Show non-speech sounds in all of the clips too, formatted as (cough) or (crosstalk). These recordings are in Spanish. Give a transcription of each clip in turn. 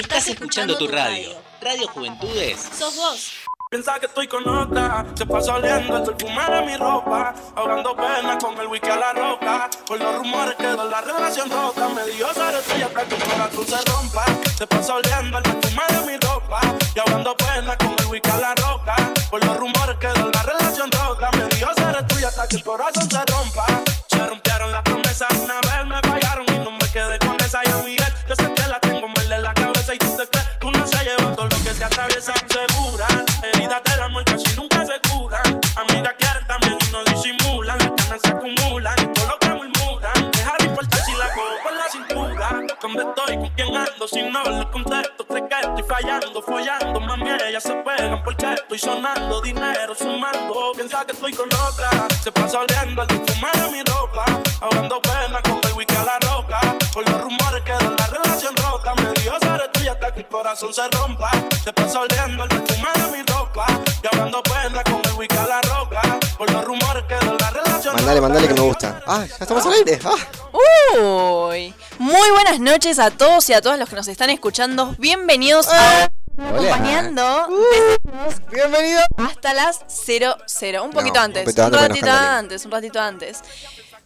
Estás escuchando tu radio. Radio. Juventudes. Sos vos. Piensa que estoy con otra, se pasa oliendo el perfume de mi ropa, ahogando pena con el whisky a la roca, por los rumores quedó la relación rota, me dio ser estrella hasta que el corazón se rompa, se pasa oliendo el perfume de mi ropa, y ahogando pena con el whisky a la roca, por los rumores quedó la relación rota, me dio ser estrella hasta que el corazón se rompa, se rompieron las promesas, una vez donde estoy, con quién ando, si no les contesto, sé que estoy fallando, follando, mami, ellas se pegan porque estoy sonando, dinero sumando, piensa que estoy con otra, se pasa oliendo el perfume de mi ropa, ahogando pena con el whisky a la roca, por los rumores que de la relación rota, me dio ser tuya hasta que el corazón se rompa, se pasa oliendo el perfume de mi ropa, y hablando pena con el whisky a la roca, por los rumores que de la relación Mandale, rota, mandale que me gusta. Ah, ya estamos al aire. Ah. Uy. Muy buenas noches a todos y a todas los que nos están escuchando. Bienvenidos a Hola. acompañando Bienvenido. hasta las 00. Un poquito No, antes. un ratito antes, un ratito antes.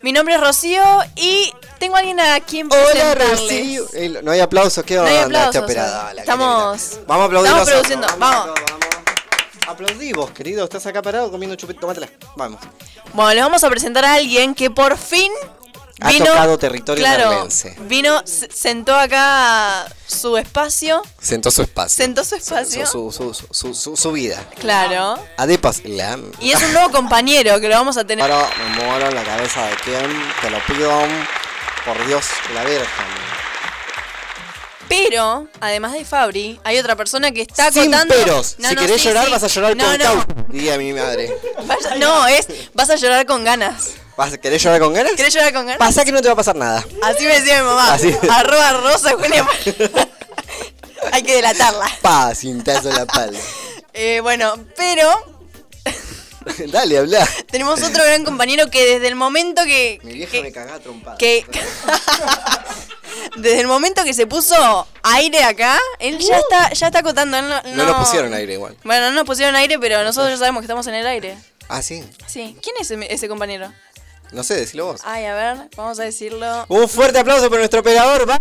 Mi nombre es Rocío y tengo a alguien a quien Hola. Rocío. Eh, No hay aplausos, ¿qué No hay aplausos, operada la Estamos-. Vamos a aplaudir estamos produciendo, vamos. vamos. Aplaudimos, querido. Estás acá parado comiendo chupete. Tómatela. Vamos. Bueno, les vamos a presentar a alguien que por fin Ha vino. tocado territorio claro, merlense. Vino, se- sentó acá su espacio. Sentó su espacio. Sentó su espacio. Su, su, su, su, vida. Claro. Adepas Lam. Y es un nuevo compañero que lo vamos a tener. Ahora me muero en la cabeza de quién. Te lo pido. Por Dios, la Virgen. Pero, además de Fabri, hay otra persona que está Sin acotando. peros. No, si no, querés sí, llorar, sí. vas a llorar no, con no. diría mi madre. No, es. Vas a llorar con ganas. ¿Vas, ¿Querés llorar con ganas? ¿Querés llorar con ganas? Pasa que no te va a pasar nada. Así me decía mi mamá. Así. Arroba rosa Julia. (laughs) Hay que delatarla. Pa, cintazo en la pala. Eh, bueno, pero (laughs) Dale, habla. tenemos otro gran compañero que desde el momento que. Mi vieja que- me cagaba trompada. que (laughs) desde el momento que se puso aire acá, él ya está, ya está acotando. No, Uh. No nos pusieron aire igual. Bueno, no nos pusieron aire, pero nosotros ya sabemos que estamos en el aire. Ah, sí. Sí. ¿Quién es ese, ese compañero? No sé, decilo vos. Ay, a ver, vamos a decirlo. Un fuerte aplauso para nuestro operador, va.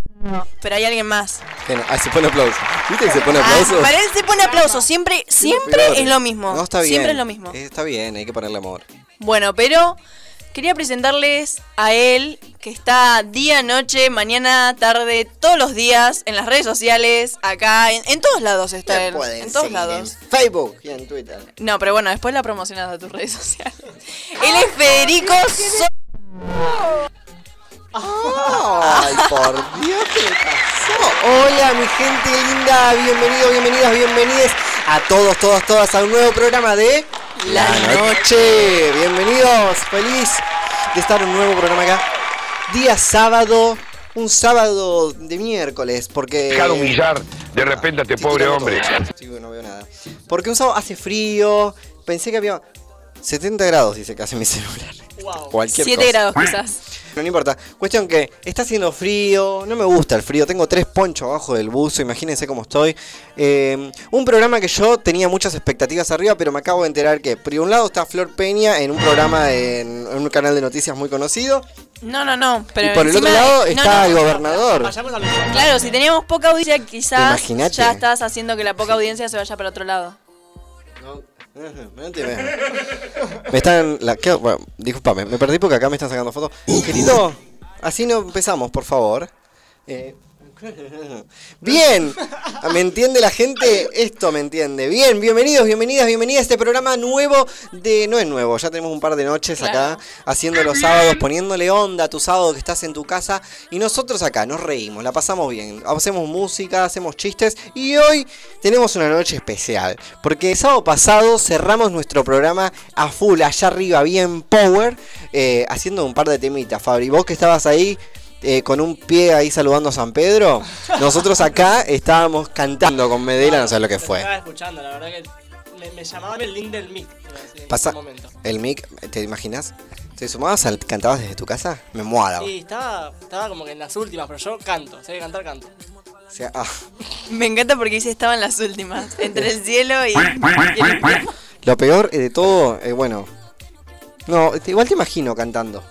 Pero hay alguien más. Que no, Ah, se pone aplauso. ¿Viste que se pone Ah, aplauso? para él se pone aplauso. Siempre, siempre es lo mismo. No, está bien. Siempre es lo mismo. Eh, Está bien, hay que ponerle amor. Bueno, pero quería presentarles a él, que está día, noche, mañana, tarde, todos los días, en las redes sociales, acá, en, en todos lados está Te él. En todos lados. En Facebook y en Twitter. No, pero bueno, después la promocionas a tus redes sociales. Él es Federico So- Ay, por Dios, ¿qué le pasó? Hola, mi gente linda. Bienvenidos, bienvenidas, bienvenides a todos, todas, todas a un nuevo programa de La Noche. Bienvenidos, feliz de estar en un nuevo programa acá. Día sábado, un sábado de miércoles, porque. Dejar humillar de repente a este Sí, pobre tirando hombre. todo. Sí, no veo nada. Porque un sábado hace frío. Pensé que había 70 grados, dice casi mi celular. Cualquier 7 cosa. grados quizás. No, no importa. Cuestión que está haciendo frío, no me gusta el frío, tengo tres ponchos abajo del buzo, imagínense cómo estoy. Eh, un programa que yo tenía muchas expectativas arriba, pero me acabo de enterar que por un lado está Flor Peña en un programa en, en un canal de noticias muy conocido, No, no, no. Pero y por el otro lado no, está no. el gobernador. Claro, si teníamos poca audiencia, quizás Imaginate. ya estás haciendo que la poca audiencia se vaya para otro lado. (laughs) Me (laughs) me están. La, ¿qué? Bueno, discúlpame, me perdí porque acá me están sacando fotos. (laughs) Querido, así no empezamos, por favor. Eh, (laughs) Bien, ¿me entiende la gente? Esto me entiende. Bien, bienvenidos, bienvenidas, bienvenidas a este programa nuevo de... No es nuevo, ya tenemos un par de noches acá haciendo los sábados, poniéndole onda a tu sábado que estás en tu casa y nosotros acá nos reímos, la pasamos bien, hacemos música, hacemos chistes y hoy tenemos una noche especial porque el sábado pasado cerramos nuestro programa a full, allá arriba, bien power, eh, haciendo un par de temitas. Fabri, vos que estabas ahí eh, con un pie ahí saludando a San Pedro. Nosotros acá estábamos cantando con Medela, no sé lo que fue. Estaba escuchando, la verdad que me, me llamaban el link del mic. en Pasa ese momento. el mic, ¿te imaginas? ¿Te sumabas al cantabas desde tu casa? Me muero. Sí, estaba, estaba como que en las últimas, pero yo canto, sé que cantar canto. O sea, ah, Me encanta porque dice estaban las últimas. Entre el cielo y, y el infierno. lo peor eh, de todo, eh, bueno. No, igual te imagino cantando.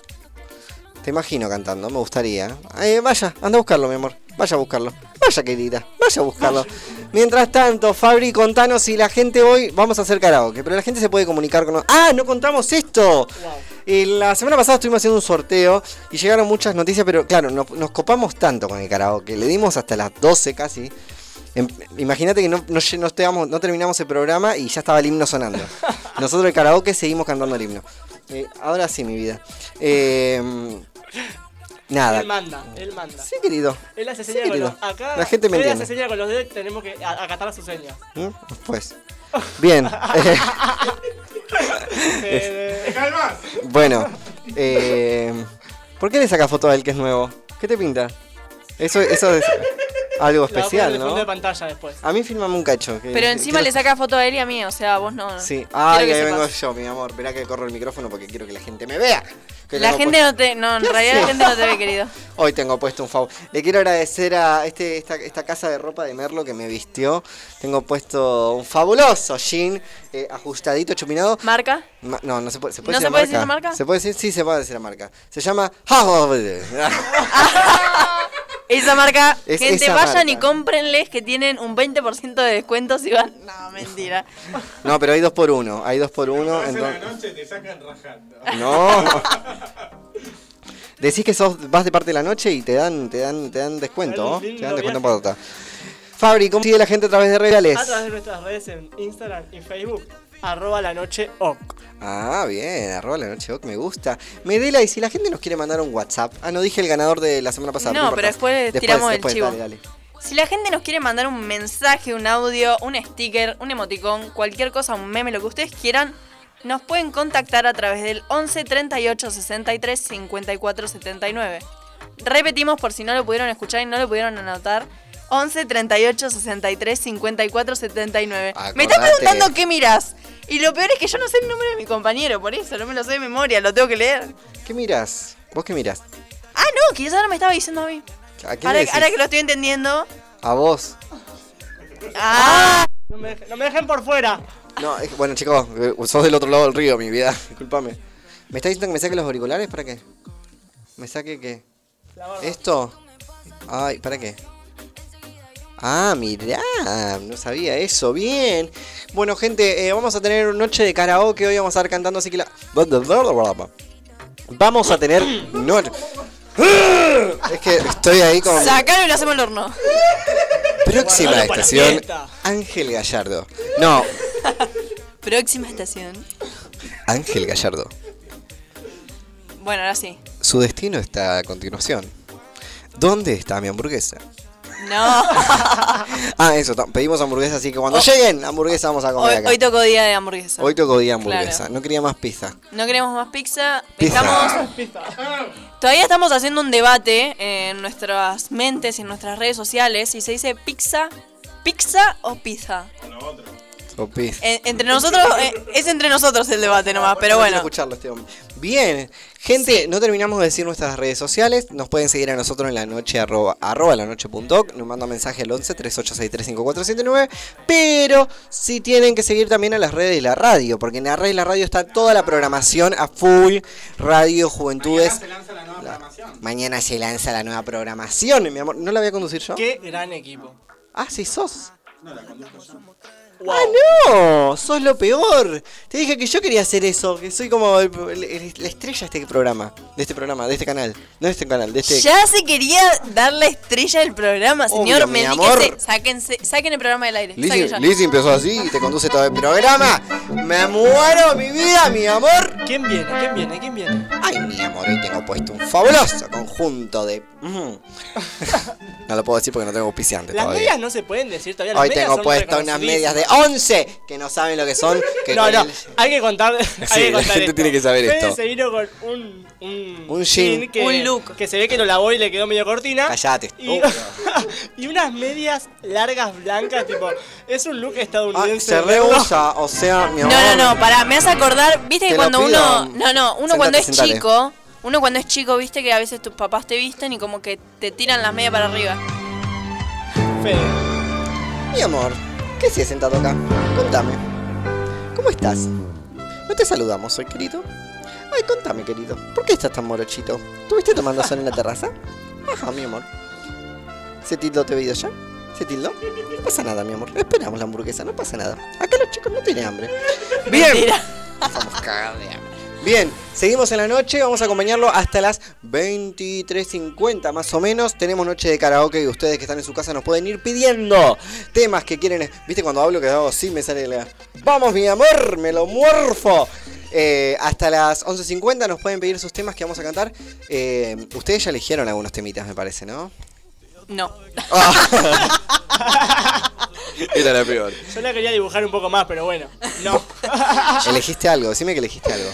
Te imagino cantando, me gustaría. Eh, vaya, anda a buscarlo, mi amor. Vaya a buscarlo. Vaya, querida. Vaya a buscarlo. Mientras tanto, Fabri, contanos si la gente hoy. Vamos a hacer karaoke, pero la gente se puede comunicar con. nos- ¡Ah! ¡No contamos esto! Eh, la semana pasada estuvimos haciendo un sorteo y llegaron muchas noticias, pero claro, no- nos copamos tanto con el karaoke. Le dimos hasta las 12 casi. Em- Imagínate que no, no, lle- no, estábamos- no terminamos el programa y ya estaba el himno sonando. (laughs) Nosotros el karaoke seguimos cantando el himno. Eh, ahora sí, mi vida. Eh, nada. Él manda, él manda. Sí, querido. Él hace Sí, señas con querido. los. Acá. La gente me Fede entiende. hace señas con los dedos, tenemos que a- acatar sus señas. ¿Mm? Pues. Bien. (laughs) Eh, (laughs) Fede. bueno. Eh, ¿Por qué le sacas foto a él que es nuevo? ¿Qué te pinta? Eso, eso es algo (laughs) a especial, fondo de ¿no? pantalla después. A mí filmame un cacho. que- Pero encima quiero- le saca foto a él y a mí, o sea, vos no. Sí. Que ahí vengo yo, mi amor. Esperá que corro el micrófono porque quiero que la gente me vea. La gente puesto- no te. No, en ¿Qué realidad la gente no te ve, querido. (laughs) Hoy tengo puesto un favor. Le quiero agradecer a este, esta, esta casa de ropa de Merlo que me vistió. Tengo puesto un fabuloso jean eh, ajustadito, chupinado. ¿Marca? Ma- no, no se puede, ¿se puede ¿No decir se la puede marca? decir la marca? ¿Se puede decir? Sí, se puede decir la marca. Se llama... (laughs) (laughs) Esa marca, Es gente, esa vayan y marca. cómprenles que tienen un 20% de descuento si van. No, (laughs) mentira. No, pero hay dos por uno. Hay dos por uno. entonces- No. (laughs) Decís que sos, vas de parte de la noche y te dan, te dan, te dan descuento, ¿no? Un lindo Te dan descuento viaje. para otra. Fabri, ¿cómo sigue la gente a través de redes? A través de nuestras redes en Instagram y Facebook. Arroba la noche ok. Ah, bien, arroba la noche ok, me gusta. Medela, y si la gente nos quiere mandar un WhatsApp. Ah, no dije el ganador de la semana pasada. No, pero después tiramos el chivo. Dale, dale. Si la gente nos quiere mandar un mensaje, un audio, un sticker, un emoticón, cualquier cosa, un meme, lo que ustedes quieran, nos pueden contactar a través del 11 38 63 54 79. Repetimos por si no lo pudieron escuchar y no lo pudieron anotar. 11 38 63 54 79. Me estás Acordate. preguntando qué miras. Y lo peor es que yo no sé el número de mi compañero, por eso no me lo sé de memoria, lo tengo que leer. ¿Qué miras? ¿Vos qué miras? Ah, no, que ahora me estaba diciendo a mí. ¿A quién Ahora, le decís? ahora que lo estoy entendiendo. A vos. Ah, No me, dejen- no me dejen por fuera. No, es bueno, chicos, eh, sos del otro lado del río, mi vida. (laughs) Disculpame. ¿Me está diciendo que me saque los auriculares? ¿Para qué? ¿Me saque qué? ¿Esto? Ay, ¿para qué? Ah, mirá, no sabía eso, bien. Bueno, gente, eh, vamos a tener una noche de karaoke, hoy vamos a estar cantando, así que la... Vamos a tener noche... Es que estoy ahí con... sacalo y lo hacemos al horno. Próxima estación. Ángel Gallardo. No, (laughs) Próxima estación. Ángel Gallardo. Bueno, ahora sí. Su destino está a continuación. ¿Dónde está mi hamburguesa? No. (laughs) Ah, eso, pedimos hamburguesa, así que cuando Oh. lleguen, hamburguesa vamos a comer Hoy, acá. hoy tocó día de hamburguesa. Hoy tocó día hamburguesa, Claro. no quería más pizza. No queremos más pizza. Pizza. Estamos, (laughs) todavía estamos haciendo un debate en nuestras mentes y en nuestras redes sociales si se dice pizza, pizza o pizza. O pizza. En- entre nosotros, eh, es entre nosotros el debate nomás, pero No quiero bueno. escucharlo este hombre. Bien, gente, no terminamos de decir nuestras redes sociales. Nos pueden seguir a nosotros en la noche arroba, arroba la noche punto oc. Nos manda mensaje al 11 3863 5479. Pero si tienen que seguir también a las redes de la radio, porque en la red de la radio está toda la programación a full. Radio Juventudes. La- Mañana se lanza la nueva programación, mi amor. ¿No la voy a conducir yo? Qué gran equipo. Ah, sí, sos. Wow. ¡Ah, no! ¡Sos lo peor! Te dije que yo quería hacer eso, que soy como el- el- la estrella de este programa, de este programa, de este canal, no de este canal, de este... Ya se quería dar la estrella del programa, señor. Obvio, mi amor. Sáquense, saquen el programa del aire. Lizzy empezó así y te conduce todo el programa. ¡Me muero, mi vida, mi amor! ¿Quién viene? ¿Quién viene? ¿Quién viene? Ay, mi amor, hoy tengo puesto un fabuloso conjunto de... (laughs) No lo puedo decir porque no tengo auspiciantes Las todavía. medias no se pueden decir todavía. Las Hoy medias tengo puesto unas medias de 11 que no saben lo que son. Que (laughs) No, no, el- hay que contar. hay Sí, que la contar gente esto. tiene que saber Fede esto. se vino con un. Un, Un jean. que, Un look. Que se ve que lo lavó y le quedó medio cortina. Callate. Y, Oh. (laughs) y unas medias largas blancas, tipo. Es un look Ah, estadounidense. se ¿verdad? rehúsa, o sea, mi amor. Ah, No, no, no, pará, me hace acordar, viste Te que cuando uno, no, no, uno Sentate, cuando es sentate. chico, uno cuando es chico, viste que a veces tus papás te visten y como que te tiran las medias para arriba. Fede. Mi amor, ¿qué haces sentado acá? Contame. ¿Cómo estás? ¿No te saludamos hoy, querido? Ay, contame, querido. ¿Por qué estás tan morochito? ¿Estuviste tomando sol en la terraza? Ajá, mi amor. ¿Se tildó te video ya? ¿Se tildó? No pasa nada, mi amor. Esperamos la hamburguesa, no pasa nada. Acá los chicos no tienen hambre. Bien. Estamos cagados. Bien, seguimos en la noche, vamos a acompañarlo hasta las 23.50 más o menos. Tenemos noche de karaoke y ustedes que están en su casa nos pueden ir pidiendo temas que quieren. ¿Viste cuando hablo que hago así me sale la... Vamos mi amor, me lo muerfo. Eh, hasta las 11.50 nos pueden pedir sus temas que vamos a cantar. Eh, ustedes ya eligieron algunos temitas, me parece, ¿no? No. (laughs) Era la peor. Yo la quería dibujar un poco más, pero bueno. No. Elegiste algo, decime que elegiste algo.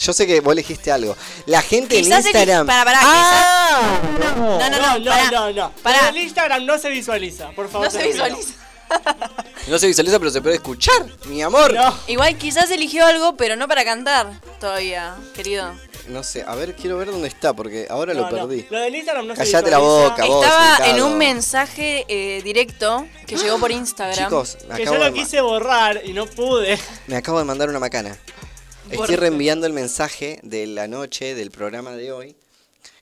Yo sé que vos elegiste algo. La gente Quizás en Instagram. para, para, ¡Ah! No, no, no, no, no, no, no. Pará. En el Instagram no se visualiza, por favor. No se visualiza. (laughs) No se visualiza, pero se puede escuchar, mi amor. No. Igual quizás eligió algo, pero no para cantar todavía, querido. No sé, a ver, quiero ver dónde está, porque ahora No, lo no. perdí. Lo del Instagram no se Callate la visualiza. boca, vos. Estaba Ricardo. en un mensaje eh, directo que llegó por (gasps) Instagram. Chicos, me Que acabo, yo lo quise borrar y no pude. me acabo de mandar una macana. ¿Por Estoy reenviando el mensaje de la noche del programa de hoy.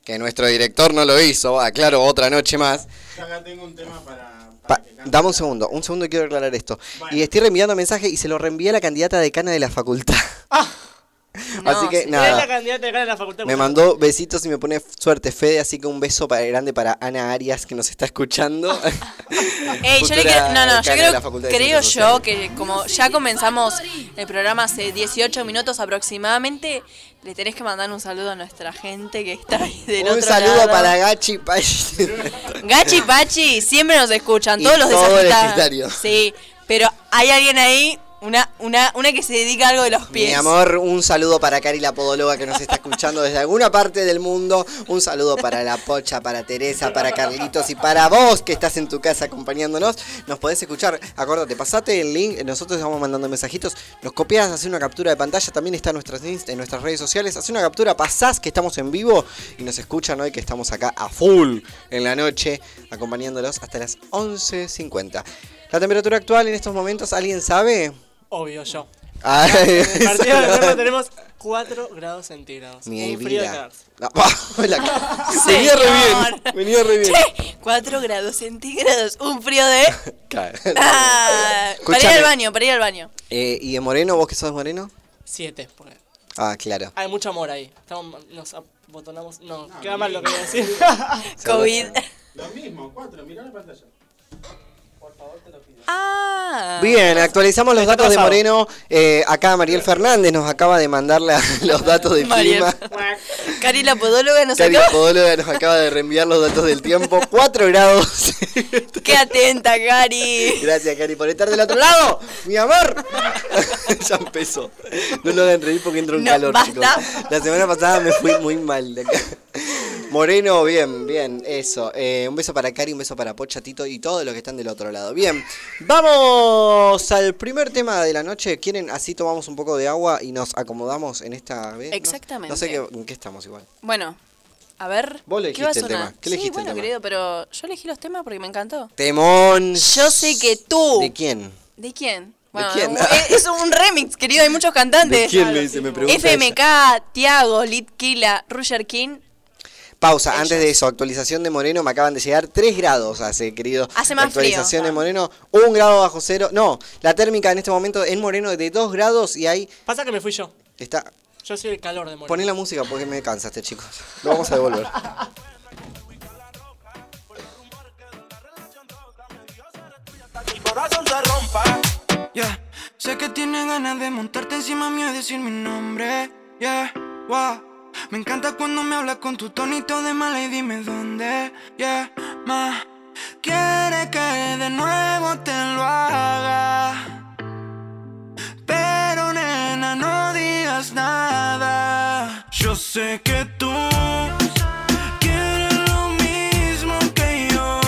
Que nuestro director no lo hizo, aclaro, otra noche más. Acá tengo un tema para. Pa- que dame un segundo, un segundo y quiero aclarar esto. Y estoy reenviando mensaje y se lo reenvié a la candidata decana de la facultad. No, así que sí. Nada. nada. la candidata de cara en la facultad. Me mandó besitos y me pone suerte Fede, así que un beso para, grande para Ana Arias que nos está escuchando. (laughs) Ey, yo le Futura quiero, no, no, yo creo, yo que como ya comenzamos el programa hace 18 minutos aproximadamente, le tenés que mandar un saludo a nuestra gente que está ahí del Un otro saludo lado. para Gachi Pachi. (laughs) Gachi Pachi siempre nos escuchan, Y todos los todo desafitados. Sí, pero hay alguien ahí, una, una, una que se dedica a algo de los pies. Mi amor, un saludo para Cari la podóloga que nos está escuchando desde alguna parte del mundo. Un saludo para la Pocha, para Teresa, para Carlitos y para vos que estás en tu casa acompañándonos. Nos podés escuchar. Acuérdate, pasate el link. Nosotros estamos mandando mensajitos. Nos copias, haces una captura de pantalla. También está en nuestras, en nuestras redes sociales. Haz una captura, pasás que estamos en vivo y nos escuchan hoy que estamos acá a full en la noche acompañándolos hasta las 11.50. La temperatura actual en estos momentos, ¿alguien sabe? Obvio, yo. Ay, En el partido de Ferro tenemos 4 grados centígrados. Mi Un frío de vida. cagarse. No, (laughs) la- (laughs) venía re bien. Venía re bien. 4 grados centígrados, un frío de... (laughs) Claro. Ah, para ir Escúchame. al baño, para ir al baño. Eh, ¿Y de Moreno, vos que sos moreno? 7, porque Ah, claro. hay mucho amor ahí. Estamos, nos abotonamos. No, queda mal lo que voy a decir. COVID. Lo mismo, cuatro, mirá la pantalla. Ah. Bien, actualizamos los datos de. Moreno. Eh, acá Mariel Fernández nos acaba de mandar la- (laughs) los datos del clima. (laughs) Cari, la podóloga, nos Cari acaba... Podóloga nos acaba de reenviar los datos del tiempo. (laughs) 4 grados. Qué atenta, Cari. Gracias, Cari, por estar del otro lado. Mi amor. ya empezó. No lo hagan reír porque entra un No, calor, basta. chicos. La semana pasada me fui muy mal de acá. Moreno, bien, bien, eso. Eh, un beso para Cari, un beso para Pocha, Tito y todos los que están del otro lado. Bien, vamos al primer tema de la noche. ¿Quieren? Así tomamos un poco de agua y nos acomodamos en esta. Exactamente. No, sé qué, en qué estamos igual. Bueno, a ver. Vos ¿qué va a elegiste el sonar? tema. ¿Qué elegiste sí, el bueno, tema? querido, pero yo elegí los temas porque me encantó. Temón. Yo sé que tú. ¿De quién? ¿De quién? Bueno, quién? es, es un remix, querido, hay muchos (laughs) cantantes. ¿De quién me dice? Me pregunta. FMK, Tiago, Litkila, Roger King. Pausa, Ellos. antes de eso, actualización de Moreno, me acaban de llegar 3 grados hace, querido. Hace más Actualización frío. de Moreno, 1 grado bajo cero. No, la térmica en este momento en Moreno es de 2 grados y ahí Pasa que me fui yo. está. Yo soy el calor de morir. Poné la música porque me cansaste, chicos. Lo vamos a devolver. (laughs) Mi corazón se rompa. Yeah. Sé que tienes ganas de montarte encima mío y decir mi nombre. Yeah, wow. Me encanta cuando me hablas con tu tonito de mala y dime dónde. Yeah. Quiere que de nuevo te lo haga. Pero nena, no digas nada. Yo sé que tú quieres lo mismo que yo.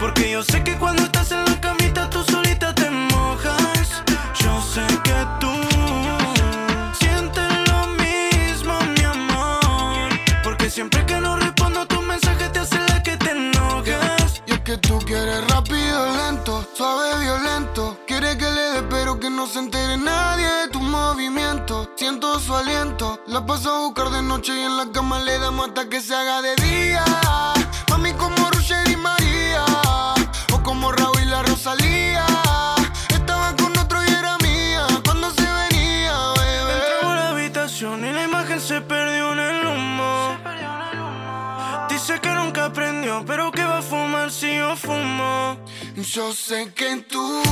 Porque yo sé que cuando estás en la camita tú solita La paso a buscar de noche y en la cama le damos hasta que se haga de día. Mami como Roger y María, o como Raúl y la Rosalía. Estaba con otro y era mía cuando se venía, bebé. Entramos a la habitación y la imagen se perdió en el humo. Dice que nunca aprendió, pero que va a fumar si yo fumo. Yo sé que tú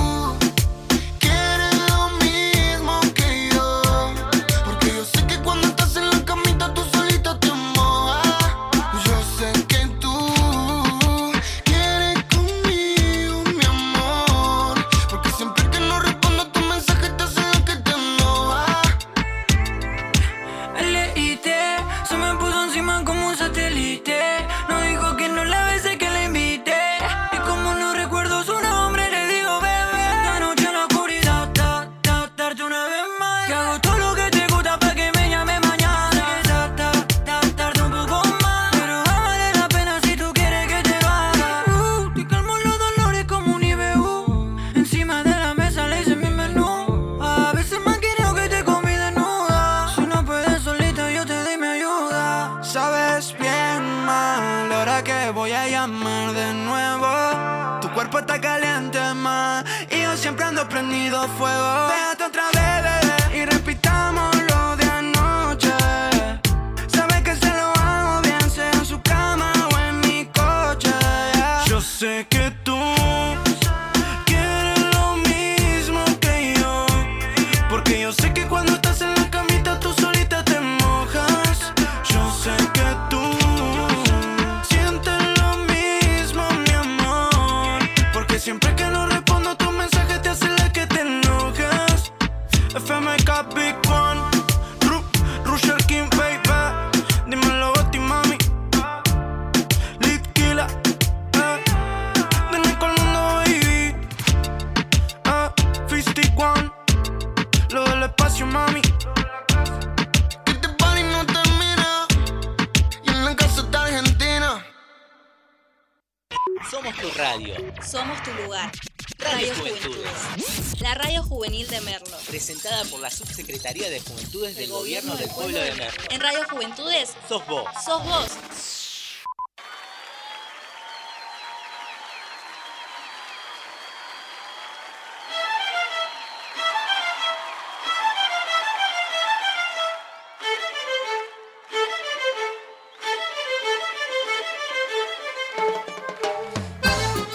Sos vos. sos vos.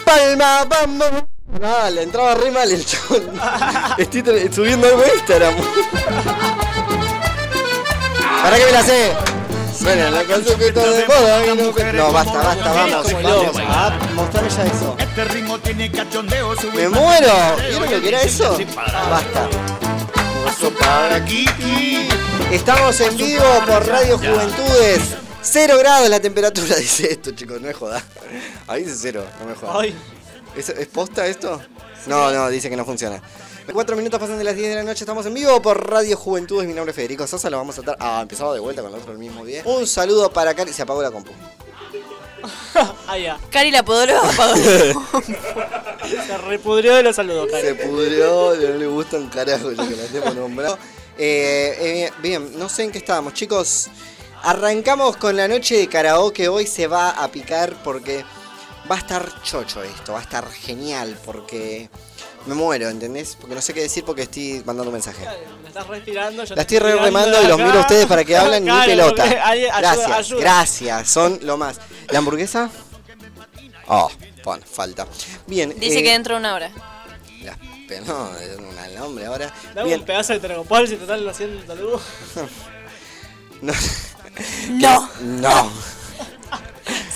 Palma, vamos. Ah, le entraba re mal el chabón. (laughs) Estoy subiendo algo a Instagram. ¿Para qué me la sé? Suena la canción que está de moda y no me- No, basta, basta, vamos. Vamos. loco. Ah, mostrame ya eso. Este ritmo tiene cachondeo, ¡Me muero! ¿Vieron lo que era eso? Basta. para Kiki. Estamos en vivo por Radio Juventudes. Cero grados la temperatura, (laughs) dice esto, chicos, no es joda. Ahí dice cero, no me jodas. Ay, ¿Es, ¿Es posta esto? No, no, dice que no funciona. Cuatro minutos pasan de las 10 de la noche, estamos en vivo por Radio Juventudes. Mi nombre es Federico Sosa, lo vamos a estar. Ah, empezaba de vuelta con el otro el mismo día. Un saludo para Cari. Se apagó la compu. (laughs) ah, ya. Cari la podóloga apagó. (laughs) Se repudrió de los saludos, Se Cari. pudrió, no le gusta un carajo lo que la hemos nombrado. Eh, eh, bien, no sé en qué estábamos, chicos. Arrancamos con la noche de karaoke. Hoy se va a picar porque va a estar chocho esto, va a estar genial porque me muero, ¿entendés? Porque no sé qué decir porque estoy mandando un mensaje. Me estás respirando. yo La estoy re remando y los miro a ustedes para que hablen ni (laughs) pelota. (laughs) Gracias, ayuda. gracias, son lo más. ¿La hamburguesa? Oh, bueno, falta. Bien. Dice eh, que dentro de una hora. la- pero no, es un nombre ahora. Dame Bien. un pedazo de tergopol si te están haciendo luz. No. No. No.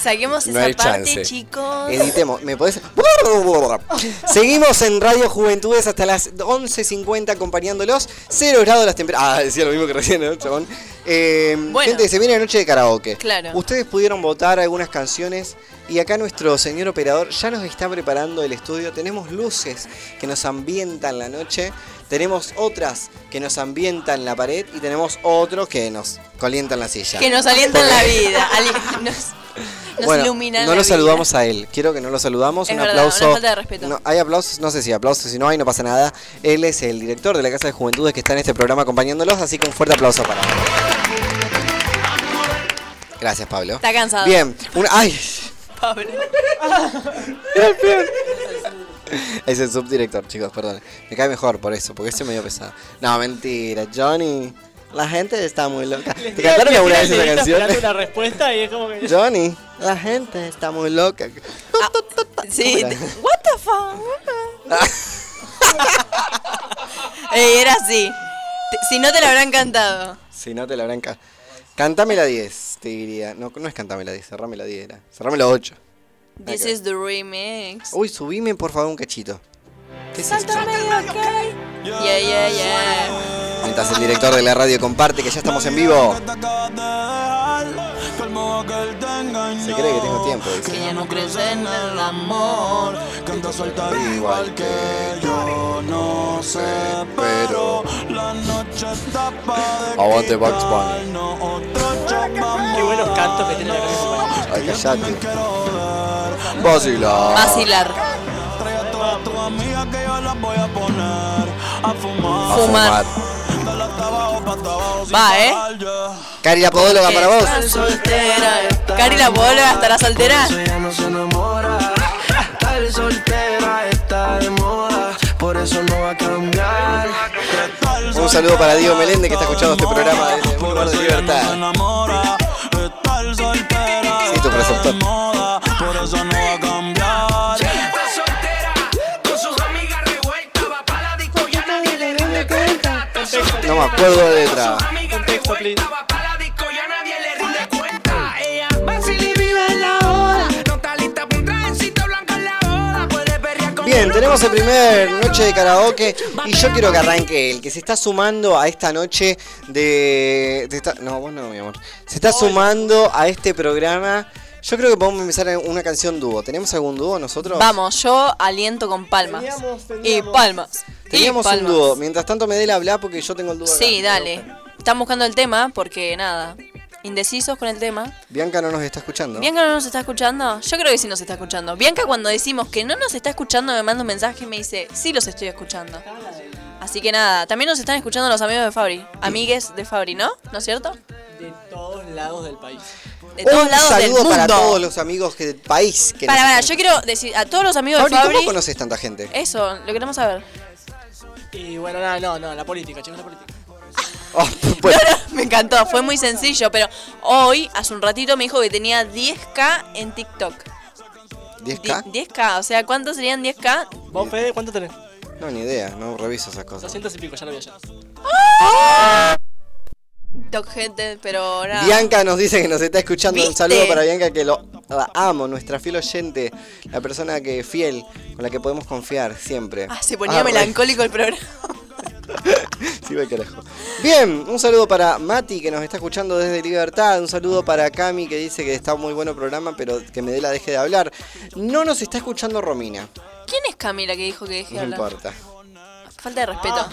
Saquemos No esa hay parte, chance. chicos. Editemos. ¿Me podés? (laughs) Seguimos en Radio Juventudes hasta las 11.50 acompañándolos. Cero grados las temperaturas. Ah, decía lo mismo que recién, ¿no, chabón? Eh, Bueno. Gente, se viene la noche de karaoke. Claro. Ustedes pudieron votar algunas canciones y acá nuestro señor operador ya nos está preparando el estudio. Tenemos luces que nos ambientan la noche. Tenemos otras que nos ambientan la pared y tenemos otros que nos calientan la silla. Que nos alientan la vida. (laughs) nos, Nos bueno, ilumina no la lo vida. saludamos a él. Quiero que no lo saludamos. Es un verdad, aplauso. una falta de respeto. No, hay aplausos, no sé si aplausos, si no hay, no pasa nada. Él es el director de la Casa de Juventudes que está en este programa acompañándolos, así que un fuerte aplauso para él. Gracias, Pablo. Está cansado. Bien, ay, Pablo. (laughs) (laughs) es el subdirector, chicos, perdón. Me cae mejor por eso, porque ese es medio pesado. No, mentira, Johnny. La gente está muy loca. ¿Te cantaron alguna vez esa canción? Una respuesta y es como que. Johnny, la gente está muy loca. Sí, ¿Cómo te- era? what the fuck. (laughs) Ey, era así. Si no te lo habrán cantado. Si no te la habrán ca- Cantame la 10, te diría. No, no es cantame la 10, cerrame la 10 era. Cerrame la 8. This is the remix. Uy, subime por favor un cachito. ¿Qué es esto? Sáltame acá. Yeah, yeah, yeah. Mientras el director de la radio comparte que ya estamos en vivo. Se cree que tengo tiempo, dice. Que ya no crees en el amor. Canta suelta igual que yo, no sé, pero la noche está para Aguante Bugs Bunny. Qué buenos cantos que tiene la canción. Ay, callate. Vacila. Vacilar. A tu amiga que yo las voy a poner a fumar. Va, ¿eh? Cari la podóloga para vos. Está soltera. Cari la podóloga estará soltera. No se enamora. Soltera está de moda. Por eso no va a cambiar. Un saludo para Diego Meléndez que está escuchando este programa desde el Boulevard de Libertad. La boda. Puede perrear con Bien, el tenemos el primer noche de karaoke y yo quiero que arranque él, que se está sumando a esta noche de... de esta- no, vos no, mi amor. Se está sumando a este programa. Yo creo que podemos empezar en una canción dúo. ¿Tenemos algún dúo nosotros? Vamos, yo aliento con palmas. Teníamos, Y palmas. Teníamos un dúo. Mientras tanto me dé la habla porque yo tengo el dúo. acá. Sí, dale. Están buscando el tema porque nada. Indecisos con el tema. Bianca no nos está escuchando. ¿Bianca no nos está escuchando? Yo creo que sí nos está escuchando. Bianca cuando decimos que no nos está escuchando me manda un mensaje y me dice, sí los estoy escuchando. Así que nada, también nos están escuchando los amigos de Fabri. Amigues de Fabri, ¿no? ¿No es cierto? De todos lados del país. De todos un lados del saludo mundo. para todos los amigos que, del país que Para, nos para, yo quiero decir a todos los amigos Fabri, de Fabri. ¿cómo conoces tanta gente? Eso, lo queremos saber. Y bueno, nada, no, no, la política, chicos, la política. (laughs) Oh, bueno, No, no, me encantó, fue muy sencillo, pero hoy, hace un ratito, me dijo que tenía 10k en TikTok. ¿10K? Di- 10k, o sea, ¿cuántos serían 10k? ¿Vos, Fede, cuánto tenés? No, ni idea, no reviso esas cosas. 200 y pico, ya lo vi ayer. TikTok, gente, pero nada. Bianca nos dice que nos está escuchando. Un saludo para Bianca que lo la amo, nuestra fiel oyente, la persona que fiel, con la que podemos confiar siempre. Ah, se ponía Ah, melancólico el programa. (laughs) Sí, va carajo. Bien, un saludo para Mati que nos está escuchando desde Libertad. Un saludo para Cami que dice que está muy bueno el programa, pero que me dé la deje de hablar. No nos está escuchando Romina. ¿Quién es Camila que dijo que deje No de hablar? importa. Falta de respeto.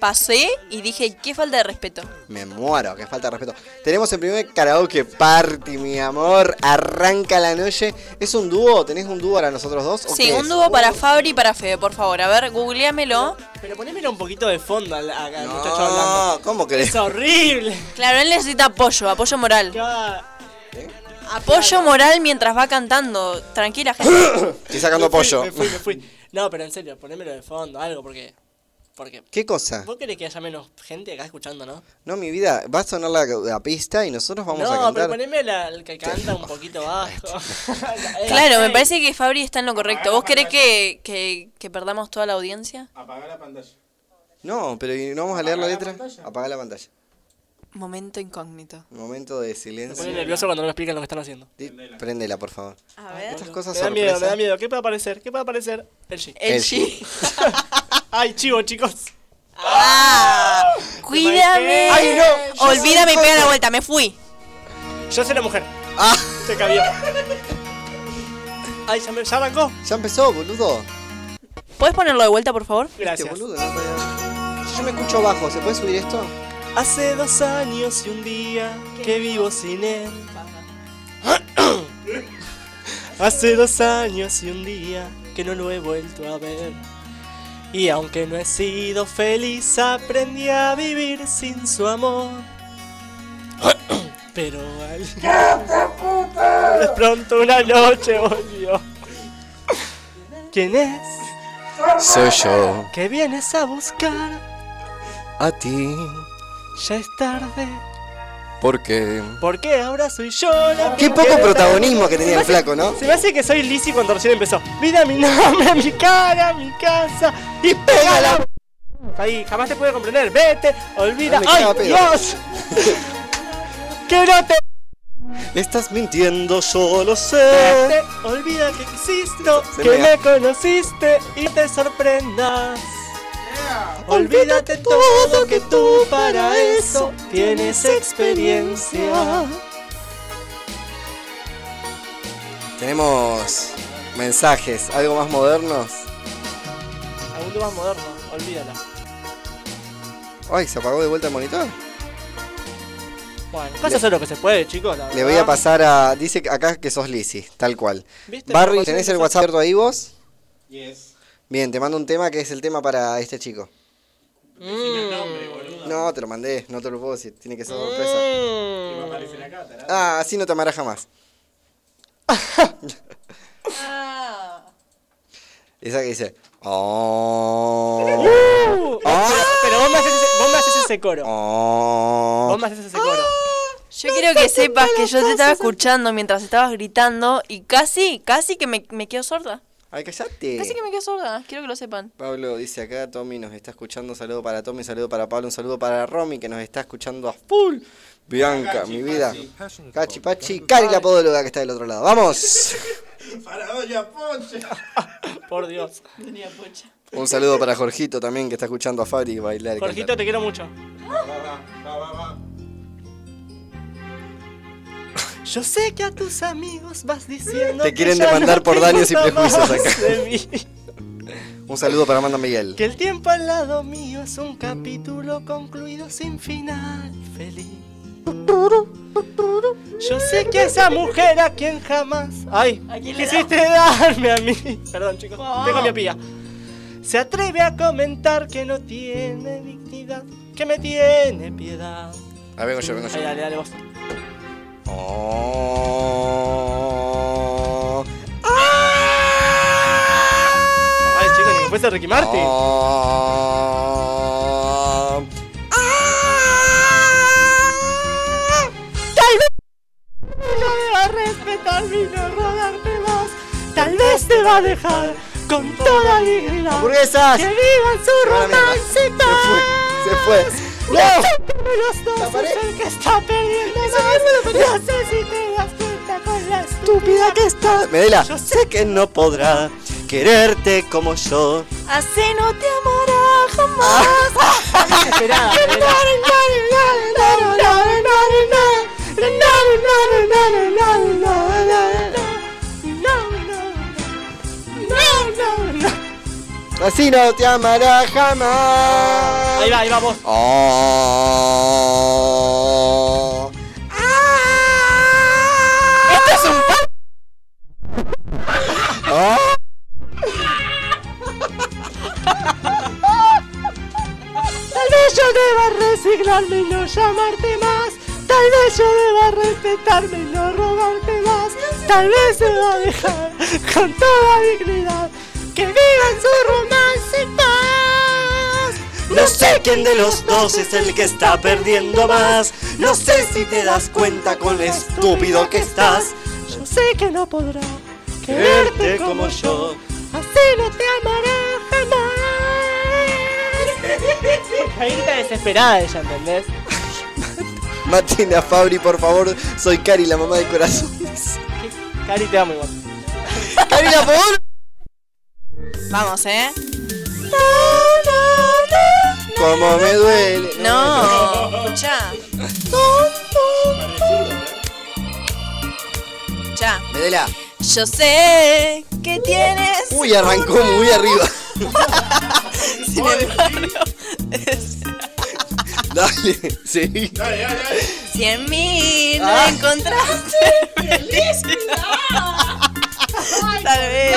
Pasé y dije, ¿qué falta de respeto? Me muero, que falta de respeto. Tenemos el primer karaoke party, mi amor. Arranca la noche. ¿Es un dúo? ¿Tenés un dúo para nosotros dos? o Sí, qué un es? dúo para Fabri y para Fede, por favor. A ver, googleamelo. Pero ponémelo un poquito de fondo al, al No, muchacho hablando. ¿cómo crees? Es horrible. Claro, él necesita apoyo, apoyo moral. Cada- Apoyo moral mientras va cantando. Tranquila, gente. (coughs) Estoy sacando me fui, pollo. Me fui, me fui. No, pero en serio, ponémelo de fondo, algo, porque. Porque. ¿Qué cosa? ¿Vos querés que haya menos gente acá escuchando, no? No, mi vida, va a sonar la, la pista y nosotros vamos a no, pero cantar. poneme la, el que canta un poquito (laughs) bajo. (laughs) Claro, me parece que Fabri está en lo correcto. ¿Vos querés que, que, que perdamos toda la audiencia? Apaga la pantalla. No, pero ¿y ¿no vamos a leer la letra? Apaga la pantalla. Momento incógnito. Momento de Me silencio. pone nervioso cuando no me explican lo que están haciendo. Préndela, por favor. A ver. Estas cosas Me da miedo, me da miedo. ¿Qué puede aparecer? ¿Qué puede aparecer? El G. El El G. (laughs) Ay, chivo, chicos. ¡Ah! ¡Cuídame! Ay, no, Olvídame y pega la vuelta, me fui. Yo soy la mujer. ¡Ah! Se cabió. Ay, ya, me, ya arrancó. Ya empezó, boludo. ¿Puedes ponerlo de vuelta, por favor? Este Gracias. boludo, no podía- Yo me escucho bajo, ¿se puede subir esto? Hace dos años y un día que vivo sin él. (coughs) Hace dos años y un día que no lo he vuelto a ver. Y aunque no he sido feliz, aprendí a vivir sin su amor. (clears throat) Pero al... (laughs) de pronto una noche volvió. ¿Quién es? Soy yo, ¿Qué vienes a buscar? a ti, Ya es tarde. Porque... Porque ahora soy yo la Qué poco protagonismo que tenía el flaco, ¿no? Se me hace que soy Lizzy cuando recién empezó. Vida, mi nombre, (laughs) mi cara, mi casa y pégala. Ahí, jamás te pude comprender. Vete, olvida. Ay, me ¡Ay, caga pedo. Dios! (laughs) que no te Estás mintiendo, yo lo sé. Vete, olvida que existo, Se que me me conociste y te sorprendas. Olvídate todo que tú para eso tienes experiencia. Tenemos mensajes, algo más modernos. Aún más moderno, olvídala. Ay, se apagó de vuelta el monitor. Bueno, vas a hacer lo que se puede, chicos. la Le voy a pasar a. Dice acá que sos Lizzy, tal cual. ¿Viste? Barry, ¿tenés el WhatsApp abierto ahí vos? Yes. Bien, te mando un tema que es el tema para este chico. Mm. No, te lo mandé, no te lo puedo decir, tiene que ser sorpresa. Mm. Va a aparecer acá, tarado. Ah, así no te amarás jamás. Esa que dice. Oh. Uh, pero, pero vos, me haces ese, vos me haces ese coro. Oh. Vos me haces ese coro. Yo quiero que sepas que yo te estaba escuchando mientras estabas gritando y casi, casi que me, me quedo sorda. Ay, callate. Casi que me quedo sorda, quiero que lo sepan. Pablo dice acá, Tommy nos está escuchando, un saludo para Tommy, un saludo para Pablo, un saludo para Romy que nos está escuchando a full. Bianca, mi vida. Cachi Pachi, Cari la podóloga que está del otro lado. ¡Vamos! (laughs) Para Doña Poncha. (laughs) Por Dios. Un saludo para Jorgito también que está escuchando a Fabri bailar. Jorgito, te quiero mucho. Va, va, va, Yo sé que a tus amigos vas diciendo Te que quieren ya demandar no por daños y prejuicios acá. Un saludo para Amanda Miguel. Que el tiempo al lado mío es un capítulo concluido sin final feliz. Yo sé que esa mujer a quien jamás. ¡Ay! Quisiste darme a mí. Perdón, chicos. Tengo miopía. Se atreve a comentar que no tiene dignidad, que me tiene piedad. Ah, vengo yo, vengo yo. Ay, dale, dale vos. Oh. Ay, chicos, que fuese Ricky Martin. Oh. Tal vez no va a respetarme y no rodarte más. Tal vez te va a dejar con toda dignidad. ¡Hamburguesas! Que vivan su romance Se fue, se fue. No los dos es el que está perdiendo más. No sé si te das cuenta con la estúpida que estás. Medela, yo sé que no podrá quererte como yo. Así no te amará jamás. Desesperada, Así no te amará jamás. Ahí va, ahí va vos. Oh. Esto es un Oh. Tal vez yo deba resignarme y no llamarte más. Tal vez yo deba respetarme y no robarte más. Tal vez se va a dejar con toda dignidad que vivan su romance en paz. No sé quién de los dos es el que está perdiendo más. No sé si te das cuenta con lo estúpido que estás. Yo sé que no podrá quererte como yo. Así no te amaré jamás. Caída desesperada ella, ¿entendés? (laughs) Martina Fabri, por favor. Soy Cari, la mamá de corazones. Cari, te amo igual. Cari, la por Vamos, ¿eh? Como me duele. No, escucha. Ya. Medela. Yo sé que tienes. Uy, arrancó muy arriba. (laughs) Sin embargo, (laughs) Dale, sí. Dale, dale, dale. si en mí no Ah. encontraste (laughs) felicidad. tal vez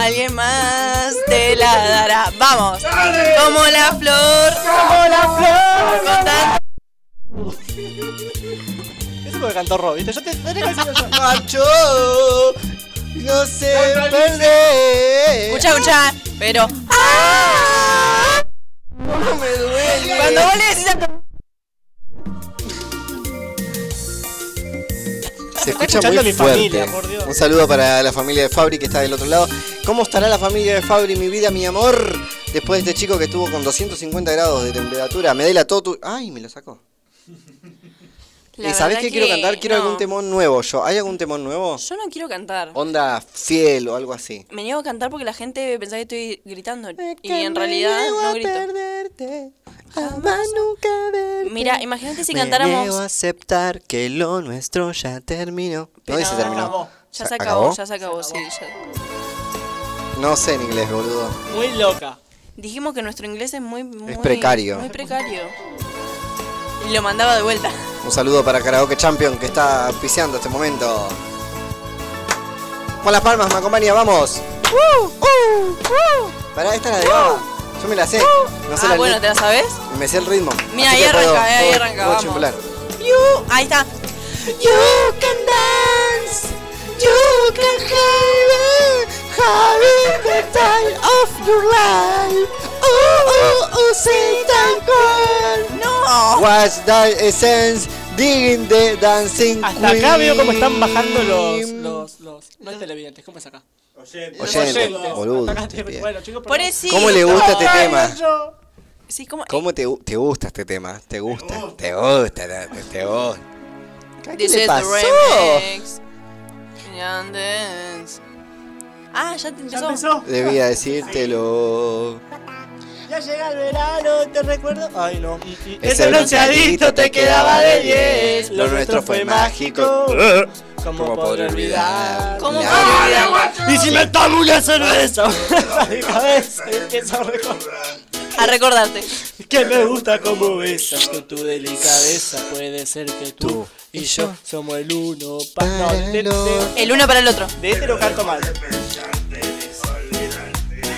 alguien más te la dará. Vamos. Como la flor. Como la flor. Con tan- Eso porque cantó Rob, ¿viste? Yo te. (laughs) Macho, no sé perder. Escucha, escucha. Pero. ¡Ah! No me duele. Cuando vos le decís a tu- Se escucha muy fuerte. familia, por Dios. Un saludo para la familia de Fabri que está del otro lado. ¿Cómo estará la familia de Fabri, mi vida, mi amor? Después de este chico que estuvo con 250 grados de temperatura. Me dela todo tu... Ay, me lo sacó. La ¿Y sabés qué quiero cantar? Quiero no. algún temón nuevo yo. ¿Hay algún temón nuevo? Yo no quiero cantar. Onda fiel o algo así. Me niego a cantar porque la gente pensaba que estoy gritando. Y en realidad no grito. Jamás nunca verte. Mira, imagínate si Me cantáramos. niego a aceptar que lo nuestro ya terminó. No dice terminó. Ya se ¿Se acabó, acabó? ya se acabó, sí. ya. No sé en inglés, boludo. Muy loca. Dijimos que nuestro inglés es muy, muy precario. Muy precario. Y lo mandaba de vuelta. Un saludo para Karaoke Champion que está piseando este momento. Con las palmas, me acompaña, vamos. Pará, esta es la de Ava. Yo me la sé. No sé ah, la bueno. ¿te la sabes? Me sé el ritmo. Mira, ahí que puedo- arranca, ahí puedo- arranca, puedo vamos. ahí está. You can dance, you can have, have the time of your life. Oh, oh, oh, say that girl. No. What's that essence? Digging the dancing Hasta acá veo cómo están bajando los. los, los no es televidentes, ¿cómo es acá? Oyente. Los Oyente, oyentes. boludo, Hasta acá te- bien. Bueno, chicos, Por perdón. eso. ¿Cómo le gusta este Ay, tema? yo- Sí, como. ¿Cómo te, gu- te gusta este tema? ¿Te gusta? ¿Te gusta? ¿Te, te gusta? ¿Qué This is pasó? the remix. Dance. Ah, ya te ¿Ya empezó. empezó? Debía decírtelo. Ya llega el verano, te recuerdo. Ay, no. Ese bronceadito te quedaba de 10. Lo nuestro fue mágico. ¿Cómo ¿Cómo podré olvidar? ¿Cómo podré olvidar? Y si me tomo una cerveza, cabeza empiezo a recordar A recordarte. que me gusta como besas con tu delicadeza. Puede ser que tú y yo somos el uno pa- no, de, de, El uno para el otro. de este lo canto mal.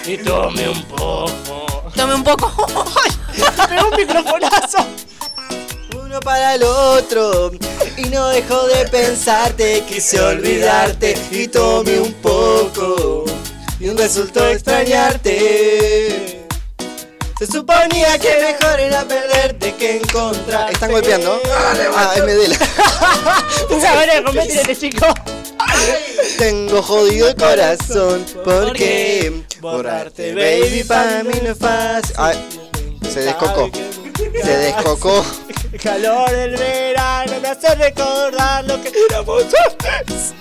Y tome un poco. Tome un poco. (laughs) Pegó un microfonazo. Uno para el otro. Y no dejo de pensarte. Quise olvidarte y tomé un poco. Y un resultó extrañarte. Se suponía que mejor era perderte que encontrar. ¿Están golpeando? Ah, es Medela. Una hora de chico. Tengo jodido el corazón. Porque borrarte, baby, para mí no es fácil. Ay, se descocó. Se descocó. (laughs) El calor del verano me hace recordar lo que éramos antes.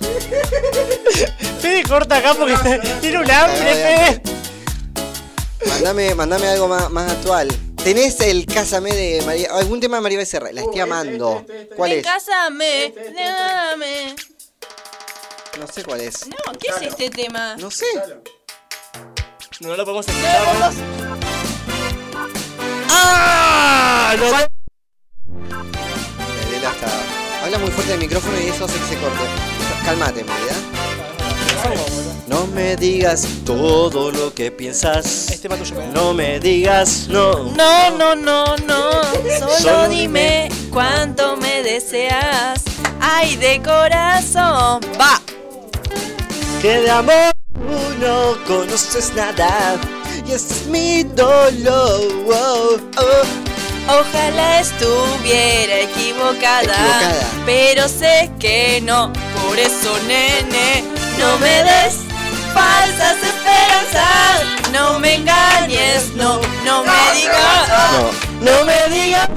(laughs) Fede corta acá porque tiene un hambre, Fede. Mándame, mándame algo más, más actual. ¿Tenés el Cásame de María? ¿Algún tema de María Becerra? La estoy amando. ¿Cuál Ven, es? Cásame, dame. No sé cuál es. No, ¿qué es este tema? No sé. No lo podemos escuchar. ¿verdad? ¡Ah! Está. Habla muy fuerte del micrófono y eso hace que se corte. Cálmate, Medela. No me digas todo lo que piensas. Este yo No me digas no. No, no, no, no. Solo Solo dime cuánto me deseas. Ay, de corazón. Va. Que de amor no conoces nada. Y ese es mi dolor. oh, oh. Ojalá estuviera equivocada, Equivocada. pero sé que no. Por eso, nene, no me des falsas esperanzas. No me engañes, no, no me digas. No. Me digas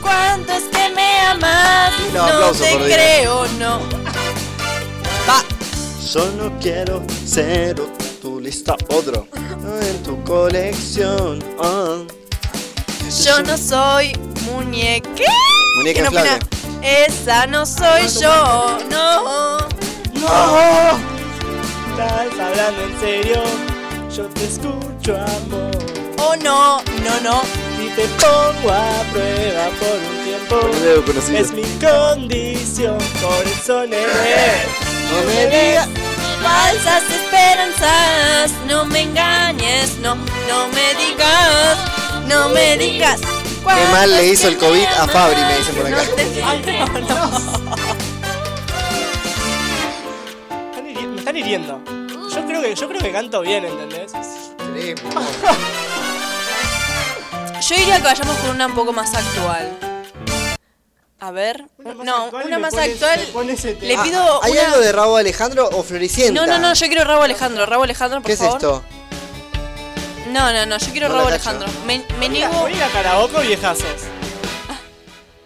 cuánto es que me amas. No, No, aplauso te por Dios. creo, no. Va. Yo no quiero ser tu lista otro en tu colección. ah. Yo no soy muñeca. Muñeca ¿Quién opina? inflable. Esa no soy yo, no. No. Estás hablando en serio. Yo te escucho, amor. Oh no, no, no. Y te pongo a prueba por un tiempo. Es mi condición, por eso, nene. No me digas. falsas esperanzas. No me engañes, no, no me digas, no me digas. Qué mal le hizo el COVID a Fabri, me dicen por acá. Hiri- Me están hiriendo. Yo creo que, yo creo que canto bien, ¿entendés? Yo diría que vayamos con una un poco más actual. A ver, no, actual una más pones- actual. Le pido Ah, ¿Hay una. algo de Rabo Alejandro o Floricienta? No, no, no, yo quiero Rabo Alejandro. Rabo Alejandro, por ¿Qué es favor. esto? No, no, no, yo quiero No Rabo la. Alejandro. Me, me Voy a- niego, Voy a ir a karaoke viejazos.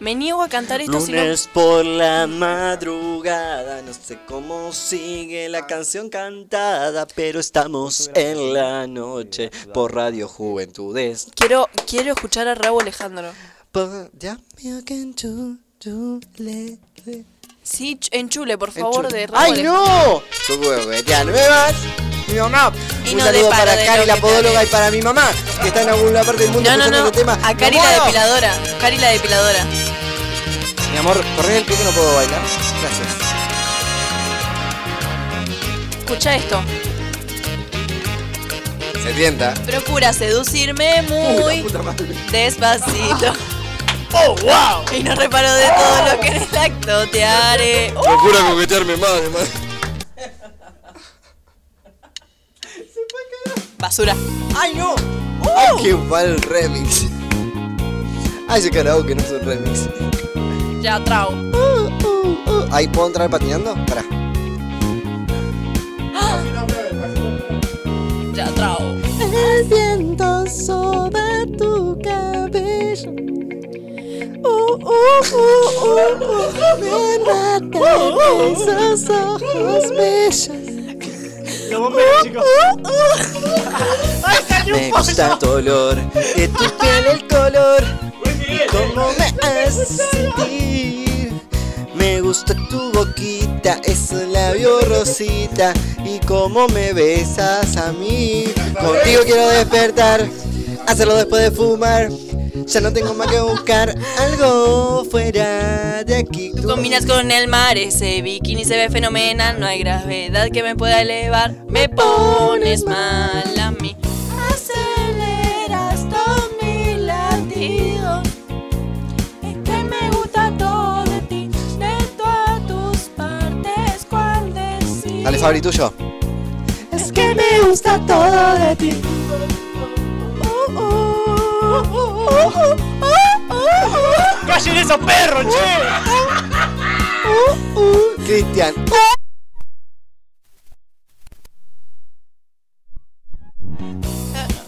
Me niego a cantar esto no. Lunes por la madrugada, no sé cómo sigue la canción cantada, pero estamos en la noche por Radio Juventudes. Quiero, quiero escuchar a Rabo Alejandro. Me Sí, ch- en Chule, por favor, chu- de Rabo ¡Ay, Alejandro. no! Puedo coquetear nuevas. Mi mamá. Y Un no saludo para Cari, la podóloga, y para mi mamá, que está en alguna parte del mundo No, no, escuchando no. este tema. A Cari ¡Me la depiladora. Cari la depiladora. Mi amor, corre el pie que no puedo bailar. Gracias. Escucha esto. Se tienta. Procura seducirme muy despacito. (laughs) ¡Oh, wow! Y no reparo de todo lo que en el acto te haré. Procura coquetearme más, además. Basura. ¡Ay, no! ¡Ay, qué mal remix! Ay, ese karaoke no es un remix. Ya, trao. ¿Ahí puedo entrar patinando? Pará. Ya, trao. El viento sobre tu cabello. Uh, uh, uh, uh, uh, me matan esos ojos bellos. Los bomberos, chicos. ¡Ay, salió Me gusta tu olor, de tu piel el color. ¿Cómo me hace sentir? Me gusta tu boquita, ese labio rosita. Y cómo me besas a mí. Contigo quiero despertar, hacerlo después de fumar. Ya no tengo más que buscar algo fuera de aquí. Tú combinas con el mar, ese bikini se ve fenomenal. No hay gravedad que me pueda elevar. Me pones mal a mí. Aceleras todos mis latidos. Es que me gusta todo de ti, de todas tus partes, cuál decir. Dale, Fabri, tuyo. Es que me gusta todo de ti. ¡Callen esos perros, che! Cristian.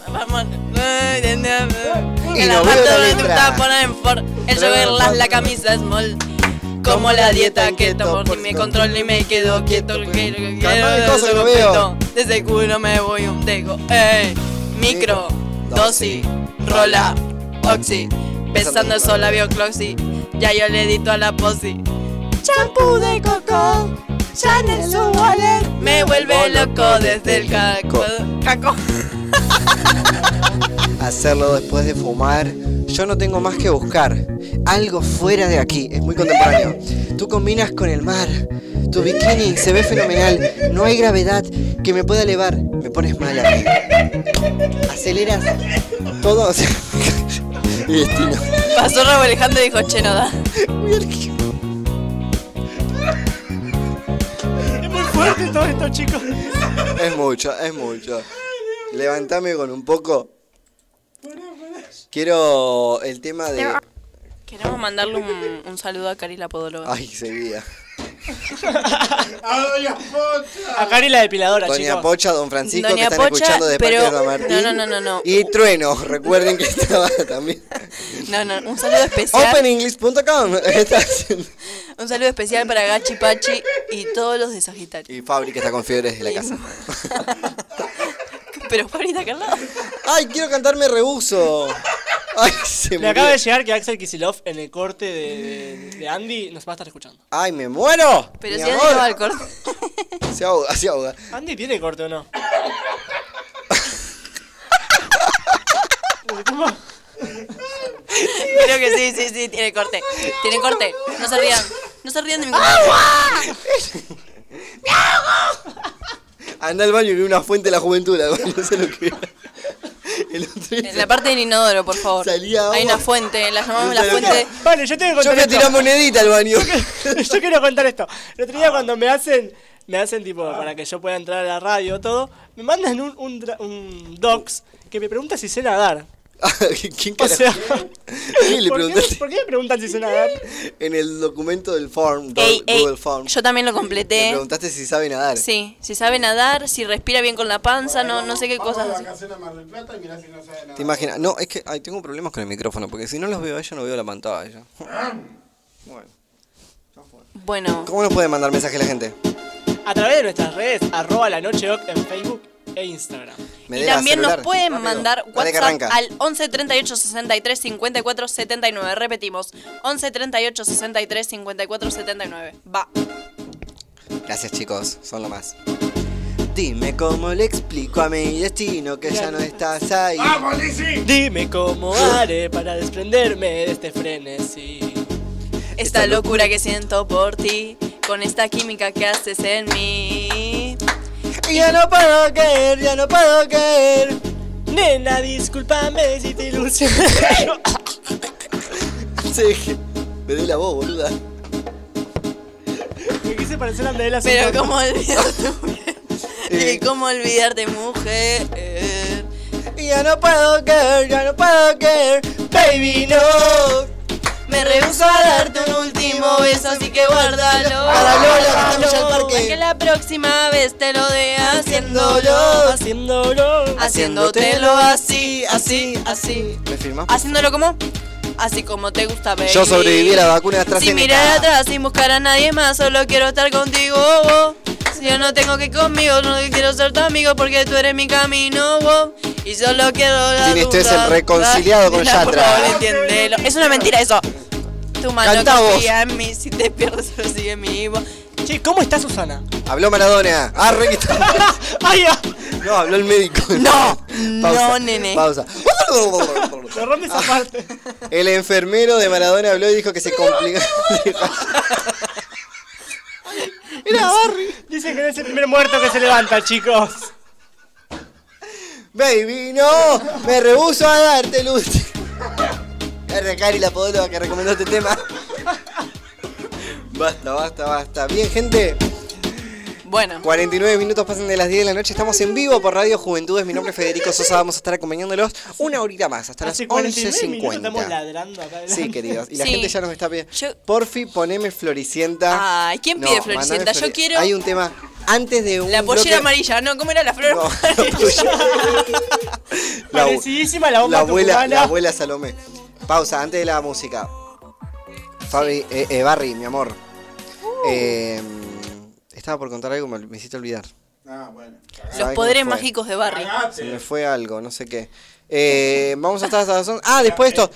Vamos. Y no la parte for. El joverlas, la camisa small. Como la dieta que tomo, ni me controlo y me quedo quieto. De. Desde culo me voy un dejo. Ey, micro, dosis, rola, oxi. Besando el sol, labio cloxy. Ya yo le edito a la posi. Champú de coco, Chanel su wallet. Me vuelve loco desde el caco. caco. (laughs) hacerlo después de fumar. Yo no tengo más que buscar. Algo fuera de aquí. Es muy contemporáneo. Tú combinas con el mar. Tu bikini se ve fenomenal. No hay gravedad que me pueda elevar. Me pones mal a mí. Aceleras todo. Destino. Pasó Rabo Alejandro y dijo, che, no da. Es muy fuerte todo esto, chicos. Es mucho, es mucho. Levantame con un poco. Quiero el tema de. Queremos mandarle un, un saludo a Cari la podóloga. Ay, seguía. ¡A Doña Pocha! A Cari la depiladora, Doña chicos. Pocha, Don Francisco, Doña que están Pocha, escuchando de parte pero- de Don Martín. no, no, no, no. Y Trueno, recuerden que estaba también. No, no, un saludo especial. OpenEnglish.com (laughs) Un saludo especial para Gachi Pachi y todos los de Sagitario. Y Fabri, que está con fiebre desde la casa. (laughs) Pero Fabrita acá al lado. ¡Ay, quiero cantarme rehuso! ¡Ay, se Me murió. acaba de llegar que Axel Kisilov en el corte de, de- de Andy nos va a estar escuchando. ¡Ay, me muero! Pero Mi si amor. Andy no va al corte. Se ahoga, se ahoga. ¿Andy tiene corte o no? ¿Cómo? Creo que sí, sí, sí, tiene corte. Tiene corte. No se rían. No se rían de mi corte. (laughs) Anda al baño y ve una fuente de la juventud. baño, no sé lo que era. El otro día En la parte del inodoro, por favor. Salía agua. Hay una fuente, la llamamos la fuente. Vale, yo tengo que Yo contar fui a esto. tirar monedita al baño. (laughs) yo quiero contar esto. El otro día cuando me hacen, me hacen tipo para que yo pueda entrar a la radio todo, me mandan un, un, dra- un docs que me pregunta si sé nadar. (laughs) ¿Quién O sea, ¿Quién le ¿por, preguntaste? qué, ¿por qué me preguntan si sé nadar? (laughs) En el documento del form, do- Ey, ey, Google Form. yo también lo Le completé. preguntaste si sabe nadar. Sí, si sabe nadar, si respira bien con la panza, no, no sé qué cosas así. ¿Te imaginas? No, es que ay, tengo problemas con el micrófono, porque si no los veo a ellos, no veo la pantalla. Bueno. Bueno, ¿Cómo nos puede mandar mensaje la gente? A través de nuestras redes, arroba la noche Oc en Facebook e Instagram. Me y también nos pueden Rápido. mandar WhatsApp al 11 38 63 54 79. Repetimos, 11 38 63 54 79. Va. Gracias chicos, son lo más. Dime cómo le explico a mi destino que ya no estás ahí. Dime cómo (laughs) haré para desprenderme de este frenesí. Esta locura que siento por ti, con esta química que haces en mí. Y ya no puedo caer, ya no puedo caer. Nena, discúlpame si te ilusioné. (laughs) Sí, me dé la voz, boluda. Me quise parecer a Andrea Pero cómo olvidarte, mujer. (laughs) Y cómo olvidarte, mujer. Y ya no puedo caer, ya no puedo caer. Baby, no. Me rehuso a darte un último beso, así que guárdalo. Guárdalo, la que al parque. Para que la próxima vez te lo dé haciéndolo. Haciéndolo. Haciéndotelo así, así, así. ¿Me firma? Haciéndolo como. Así como te gusta, baby. Yo sobreviví a la vacuna de AstraZeneca. Sin mirar atrás, sin buscar a nadie más, solo quiero estar contigo. oh. Si yo no tengo que ir conmigo, no quiero ser tu amigo porque tú eres mi camino. oh. Y solo quiero la Tini, este es el duda. reconciliado con Yatra. Es una mentira eso. Tu mano vos. en mí, si te pierdes, (laughs) pero sigue mi voz. Che, ¿cómo está Susana? Habló Maradona. Ah, re que está-. (laughs) No, habló el médico. (laughs) No, Pausa, no, nene. Pausa. Rompe esa parte. El enfermero de Maradona habló y dijo que se complica. Era Barry. Dicen que es el primer muerto que se levanta, chicos. Baby, no, me rehuso a darte luz. R. Cari, la podóloga que recomendó este tema. Basta, basta, basta. Bien, gente. Bueno. 49 minutos pasan de las 10 de la noche. Estamos en vivo por Radio Juventudes. Mi nombre es Federico Sosa. Vamos a estar acompañándolos una horita más, hasta las Hace 49 minutos estamos 11.50. ladrando acá. Sí, queridos. Y la Sí. gente ya nos está pidiendo. Yo- Porfi, poneme Floricienta. Ay, ¿quién pide Floricienta? Yo quiero Hay un tema antes de un. la pollera bloque- amarilla. No, ¿cómo era la flor No, amarilla? (laughs) La, Parecidísima la bomba la abuela, tucumana. la abuela Salomé. Pausa, antes de la música. Fabi, eh, eh, Barry, mi amor. Eh, estaba por contar algo, me, me hiciste olvidar. Ah, bueno. Los ¿Sabes poderes mágicos de Barry. Se me fue algo, no sé qué. Eh, vamos a estar hasta las 11. Ah, después de esto.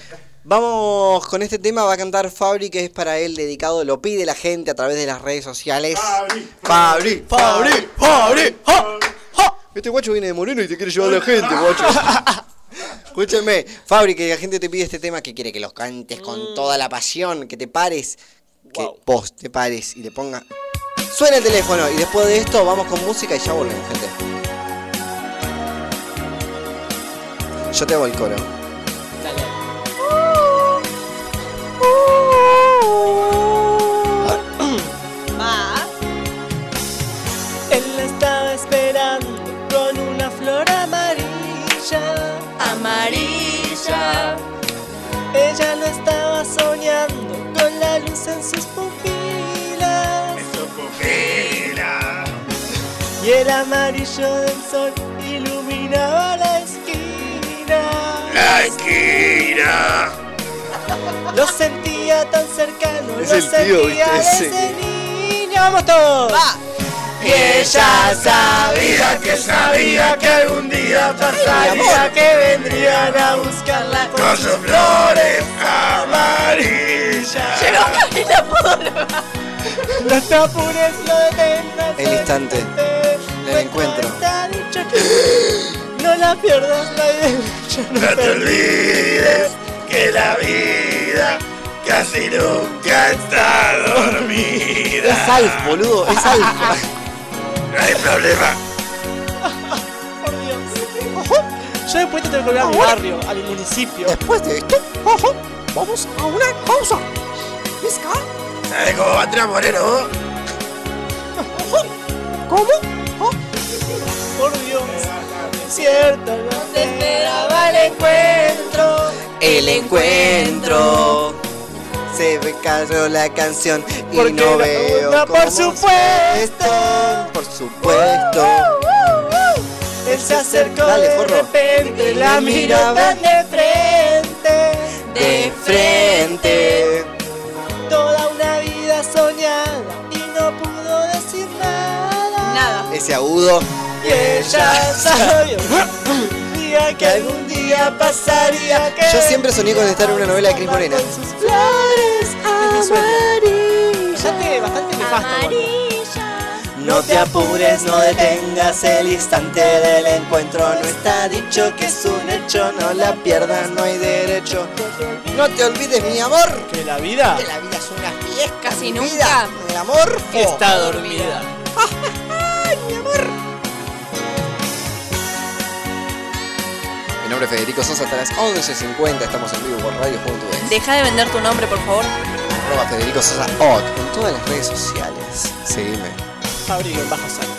Vamos con este tema, va a cantar Fabri, que es para él dedicado, lo pide la gente a través de las redes sociales. Fabri, Fabri, Fabri, ja. Este guacho viene de Moreno y te quiere llevar a la gente, guacho. (laughs) Escúchame, Fabri, que la gente te pide este tema que quiere que los cantes con toda la pasión, que te pares, que vos te pares y le ponga. Suena el teléfono y después de esto vamos con música y ya volvemos, gente. Yo te hago el coro. Y el amarillo del sol iluminaba la esquina. La esquina. (laughs) Lo sentía tan cercano, Es lo tío, sentía ¿viste? desde niño. ¡Vamos todos! Y ella sabía que sabía que algún día Sabía que vendrían a buscarla con sus flores amarillas. No te apures, no detengas El instante del encuentro. No la pierdas la idea. No te olvides que la vida casi nunca está dormida. Es Alf, boludo, es Alf. No hay problema. Yo después te tengo que volver a mi barrio, a mi municipio. Después de esto, ojo, vamos a una pausa. ¿Sabes cómo va Andrea Moreno? vos? ¿Cómo? Por Dios. Cierto, no te esperaba el encuentro. El encuentro. Se me cayó la canción y Porque no veo otra, por cómo supuesto. Por supuesto. Él se acercó Dale, de repente, la miró tan de frente. De frente. Ese agudo. Y ella sabía que algún día pasaría que Yo siempre soñé con estar en una novela de Cris Morena. con sus flores amarillas. Bastante, bastante nefasto. igual. No te apures, no detengas el instante del encuentro. No está dicho que es un hecho, no la pierdas, no hay derecho. No te olvides, mi amor, Que la vida que la vida es una fiesta. Casi mi nunca. vida, mi amor. está dormida. (laughs) Mi amor. Mi nombre es Federico Sosa, hasta las 11.50 estamos en vivo por Radio.es. Deja de vender tu nombre, por favor. Arroba Federico Sosa en todas las redes sociales. Seguime. Fabrico en bajos años.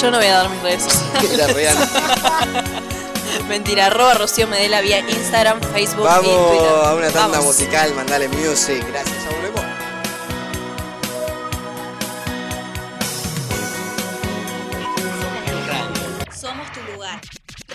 Yo no voy a dar mis redes sociales. (laughs) Era real. (laughs) Mentira, arroba Rocío Medela vía Instagram, Facebook y Vamos Twitter. a una tanda Vamos. musical, mandale music. Gracias, ya volvemos.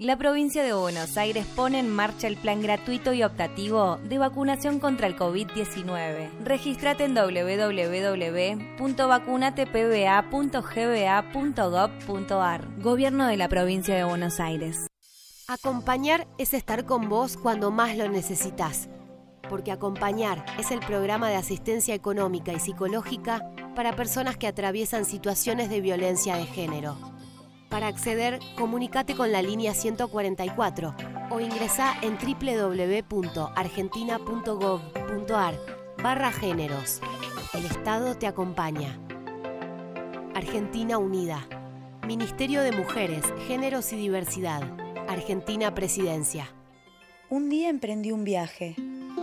La provincia de Buenos Aires pone en marcha el plan gratuito y optativo de vacunación contra el COVID-19. Regístrate en www.vacunatepba.gba.gov.ar. Gobierno de la provincia de Buenos Aires. Acompañar es estar con vos cuando más lo necesitas. Porque Acompañar es el programa de asistencia económica y psicológica para personas que atraviesan situaciones de violencia de género. Para acceder, comunícate con la línea 144 o ingresá en www.argentina.gov.ar barra géneros. El Estado te acompaña. Argentina Unida. Ministerio de Mujeres, Géneros y Diversidad. Argentina Presidencia. Un día emprendí un viaje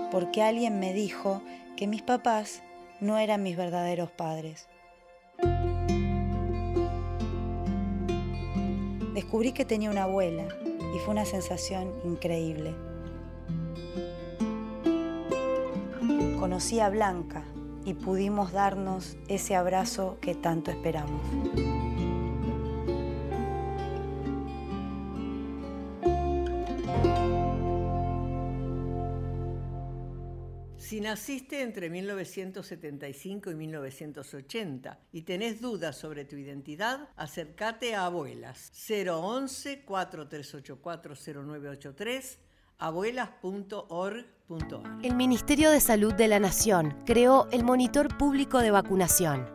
porque alguien me dijo que mis papás no eran mis verdaderos padres. Descubrí que tenía una abuela y fue una sensación increíble. Conocí a Blanca y pudimos darnos ese abrazo que tanto esperamos. Si naciste entre 1975 y 1980 y tenés dudas sobre tu identidad, acércate a Abuelas 011 4384 0983 abuelas.org.ar. El Ministerio de Salud de la Nación creó el Monitor Público de Vacunación,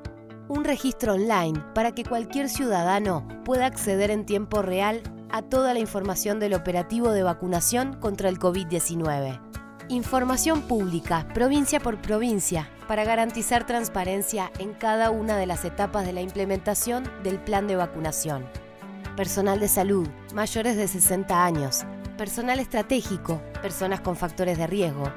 un registro online para que cualquier ciudadano pueda acceder en tiempo real a toda la información del operativo de vacunación contra el COVID-19. Información pública, provincia por provincia, para garantizar transparencia en cada una de las etapas de la implementación del plan de vacunación. Personal de salud, mayores de 60 años, personal estratégico, personas con factores de riesgo.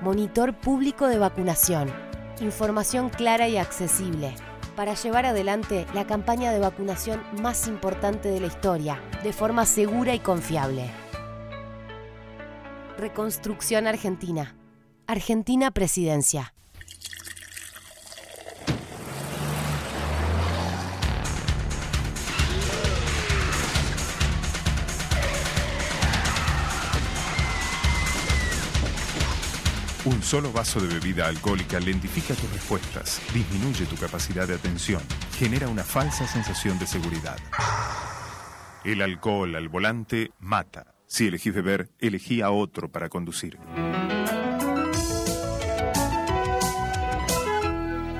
Monitor público de vacunación. Información clara y accesible para llevar adelante la campaña de vacunación más importante de la historia, de forma segura y confiable. Reconstrucción Argentina. Argentina Presidencia. Un solo vaso de bebida alcohólica lentifica tus respuestas, disminuye tu capacidad de atención, genera una falsa sensación de seguridad. El alcohol al volante mata. Si elegís beber, elegí a otro para conducir.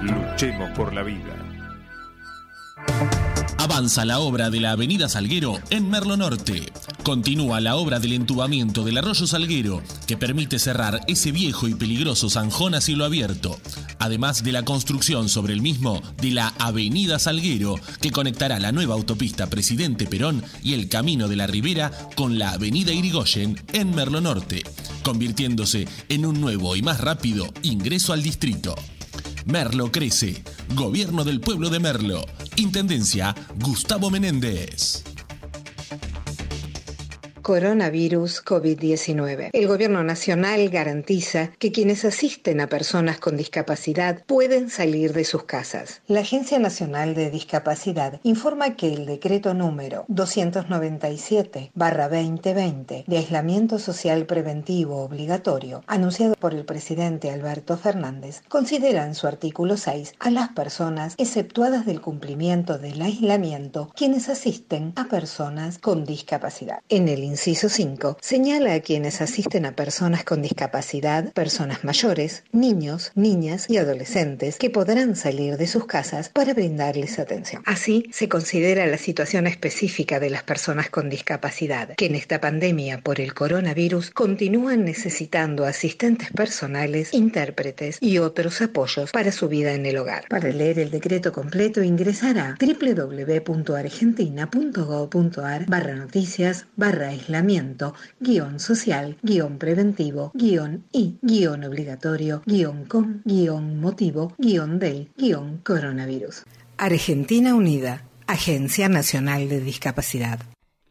Luchemos por la vida. Avanza la obra de la Avenida Salguero en Merlo Norte. Continúa la obra del entubamiento del arroyo Salguero, que permite cerrar ese viejo y peligroso zanjón a cielo abierto. Además de la construcción sobre el mismo de la Avenida Salguero, que conectará la nueva autopista Presidente Perón y el Camino de la Ribera con la Avenida Irigoyen en Merlo Norte, convirtiéndose en un nuevo y más rápido ingreso al distrito. Merlo crece. Gobierno del pueblo de Merlo. Intendencia Gustavo Menéndez. Coronavirus COVID-19. El Gobierno Nacional garantiza que quienes asisten a personas con discapacidad pueden salir de sus casas. La Agencia Nacional de Discapacidad informa que el decreto número 297-2020 de aislamiento social preventivo obligatorio, anunciado por el presidente Alberto Fernández, considera en su artículo 6 a las personas exceptuadas del cumplimiento del aislamiento quienes asisten a personas con discapacidad. En el inciso 5, señala a quienes asisten a personas con discapacidad, personas mayores, niños, niñas y adolescentes que podrán salir de sus casas para brindarles atención. Así, se considera la situación específica de las personas con discapacidad, que en esta pandemia por el coronavirus continúan necesitando asistentes personales, intérpretes y otros apoyos para su vida en el hogar. Para leer el decreto completo ingresará www.argentina.gov.ar barra noticias barra aislamiento, guion social, guion preventivo, guion y, guion obligatorio, guion con, guion motivo, guion del, guion coronavirus. Argentina Unida, Agencia Nacional de Discapacidad.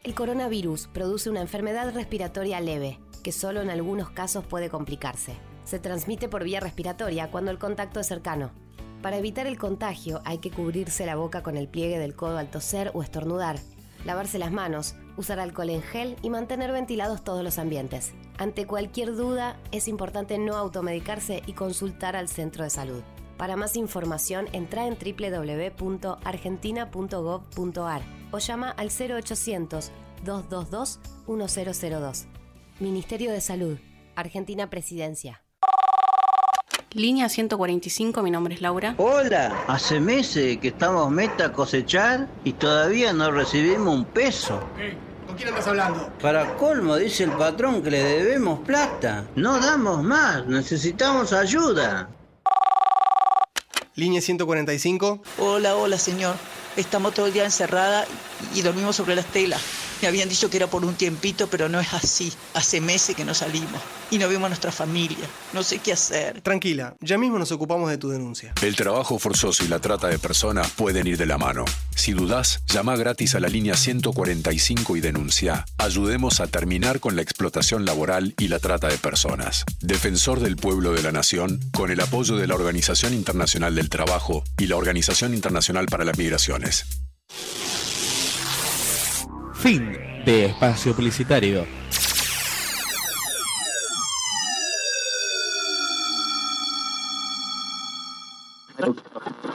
El coronavirus produce una enfermedad respiratoria leve, que solo en algunos casos puede complicarse. Se transmite por vía respiratoria cuando el contacto es cercano. Para evitar el contagio hay que cubrirse la boca con el pliegue del codo al toser o estornudar, lavarse las manos, usar alcohol en gel y mantener ventilados todos los ambientes. Ante cualquier duda, es importante no automedicarse y consultar al centro de salud. Para más información, entra en www.argentina.gov.ar o llama al 0800-222-1002. Ministerio de Salud, Argentina Presidencia. Línea 145, mi nombre es Laura. Hola, hace meses que estamos meta a cosechar y todavía no recibimos un peso. ¿Con quién andas hablando? Para colmo, dice el patrón que le debemos plata. No damos más, necesitamos ayuda. Línea 145. Hola, hola, señor. Estamos todo el día encerrada y dormimos sobre las telas. Me habían dicho que era por un tiempito, pero no es así. Hace meses que no salimos y no vemos a nuestra familia. No sé qué hacer. Tranquila, ya mismo nos ocupamos de tu denuncia. El trabajo forzoso y la trata de personas pueden ir de la mano. Si dudás, llama gratis a la línea 145 y denuncia. Ayudemos a terminar con la explotación laboral y la trata de personas. Defensor del pueblo de la nación, con el apoyo de la Organización Internacional del Trabajo y la Organización Internacional para las Migraciones. Fin de espacio publicitario.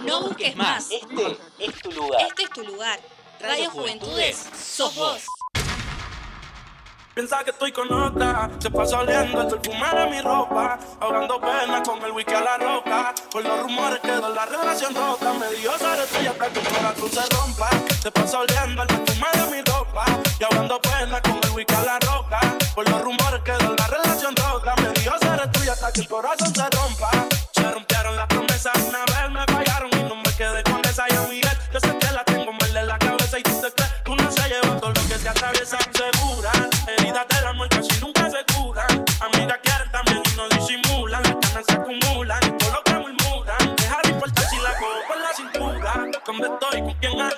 No busques más. Este es tu lugar. Este es tu lugar. Radio Juventudes, sos vos. Piensa que estoy con otra, se pasa oliendo el perfume de mi ropa, ahogando pena con el whisky a la roca. Por los rumores quedó la relación rota, me dio ser estrella hasta que el corazón se rompa. Se pasa oliendo el perfume de mi ropa, y ahogando pena con el whisky a la roca. Por los rumores quedó la relación rota, me dio ser estrella hasta que el corazón se rompa. Se rompieron las promesas, una vez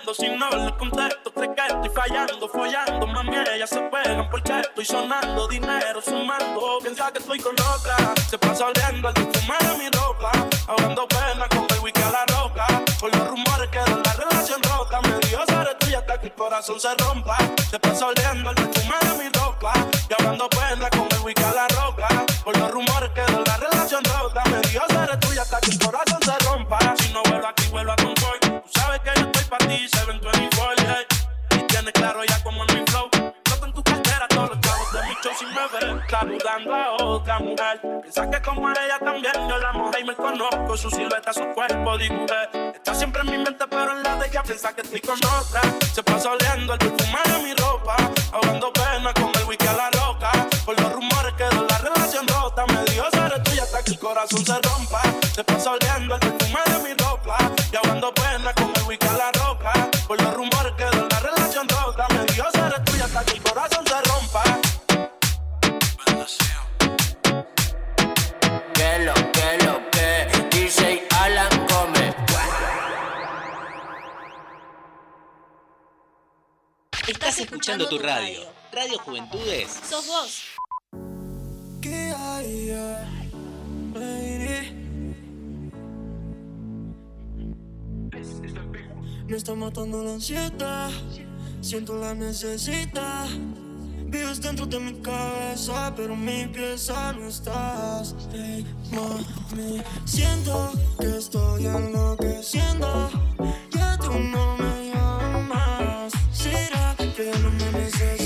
¿Con quién ando? Si no les contesto, creo que estoy fallando, follando. Mami, ellas se pegan porque estoy sonando. Dinero sumando. Piensa que estoy con otra. Se pasa oliendo el perfume de mi ropa. Ahogando pena con el whisky a la roca. Por los rumores que la relación rota. Me dio ser tuya hasta que el corazón se rompa. Se pasa oliendo el perfume de mi ropa. Y hablando pena con el whisky a la roca. Por los rumores 7, 24, hey. Y tiene claro ya como es mi flow. Flota en tu cartera todos los chavos de mi show sin me ver. A otra mujer. Piensa que como era ella también yo la mojé y me conozco. Su silueta, su cuerpo, dibujé. Está siempre en mi mente, pero en la de ella piensa que estoy con otra. Se pasa oleando el perfume de mi ropa. Ahogando pena con el wiki a la loca. Por los rumores quedó la relación rota. Me dijo, seré tuya hasta que el corazón se rompa. Se pasa oleando el perfume de mi ropa. Estás escuchando tu radio. Radio Juventudes. Sos vos. ¿Qué hay, Me está matando la ansiedad. Siento la necesidad. Vives dentro de mi cabeza, pero mi pieza no estás. Hey, mami. Siento que estoy enloqueciendo. Que tú no me music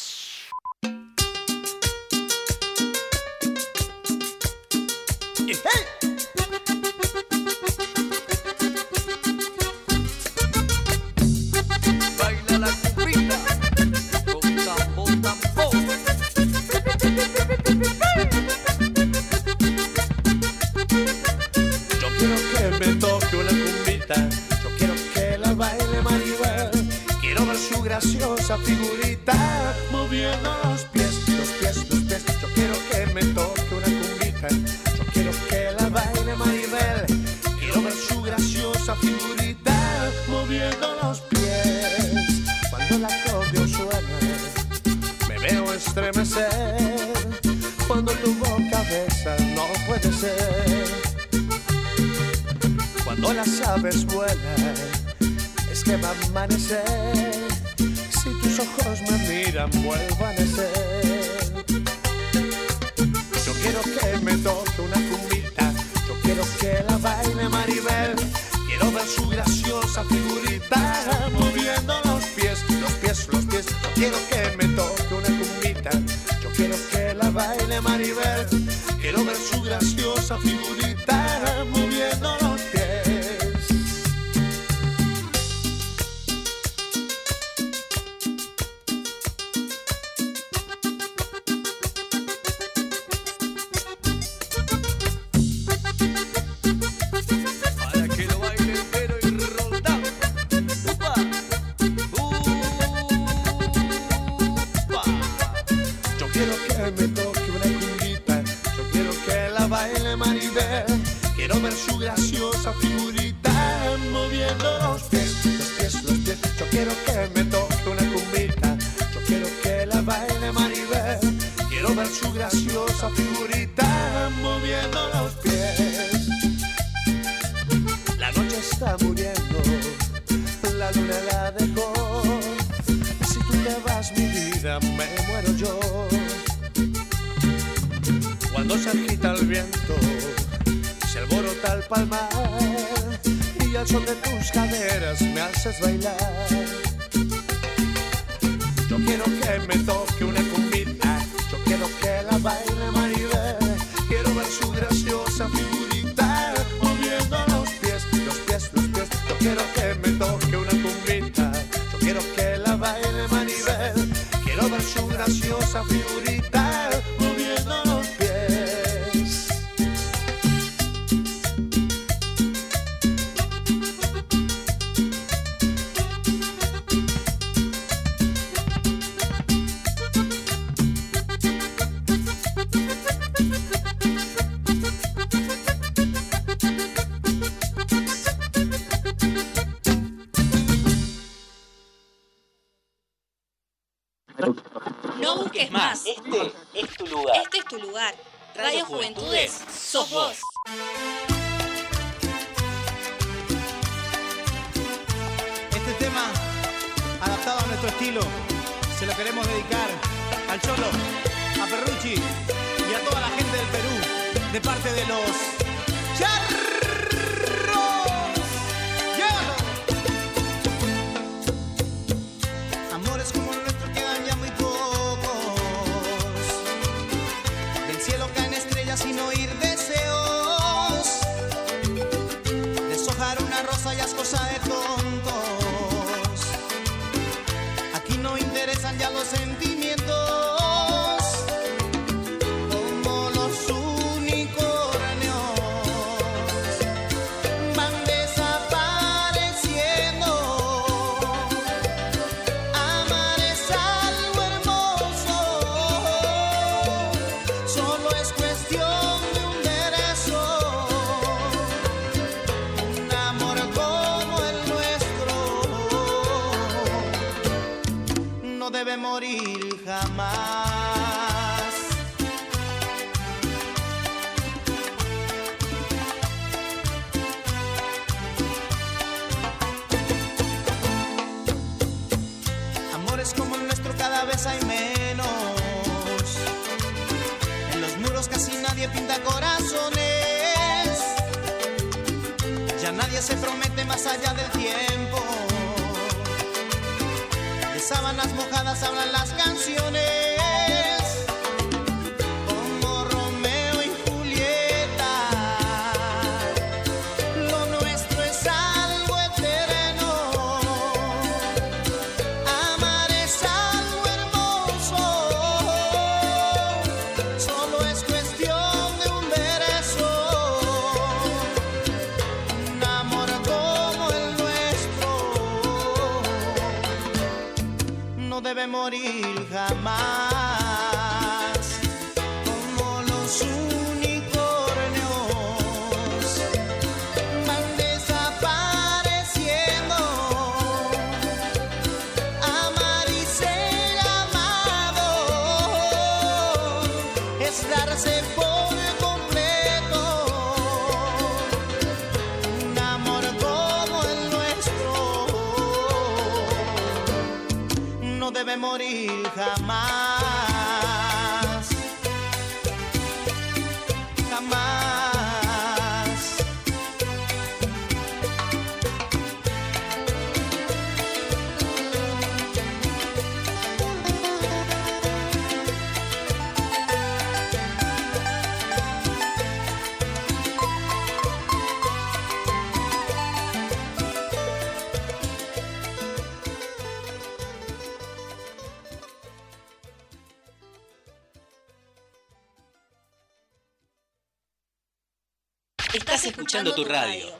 Tu radio. Radio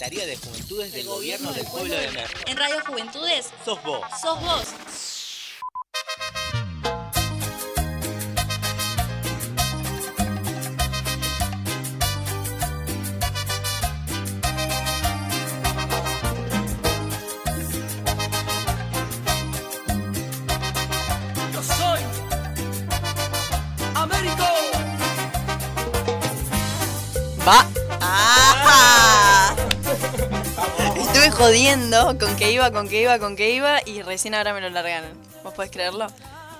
Subsecretaría de Juventudes del Gobierno del Pueblo de Merlo. En Radio Juventudes Sos vos. sos vos. Jodiendo con que iba, con que iba, con que iba y recién ahora me lo largaron. ¿Vos podés creerlo?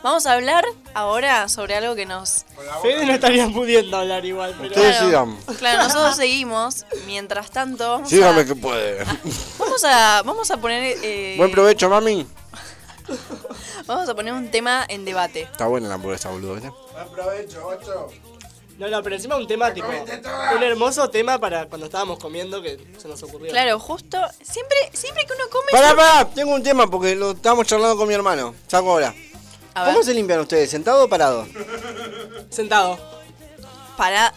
Vamos a hablar ahora sobre algo que nos... Fede no estaría pudiendo hablar igual, pero... Ustedes sigan. Claro, nosotros seguimos. Mientras tanto, vamos Sígame a, que puede. vamos a, vamos a poner... eh, Buen provecho, mami. (laughs) Vamos a poner un tema en debate. Está buena la hamburguesa, boludo, ¿viste? Aprovecho, ocho. No, no, pero encima un tema tipo... Un hermoso tema para cuando estábamos comiendo que se nos ocurrió. Claro, justo... Siempre, siempre que uno come... Pará, pará, tengo un tema porque lo estábamos charlando con mi hermano. Saco ahora. A ¿Cómo ver. se limpian ustedes? ¿Sentado o parado? Sentado. Para...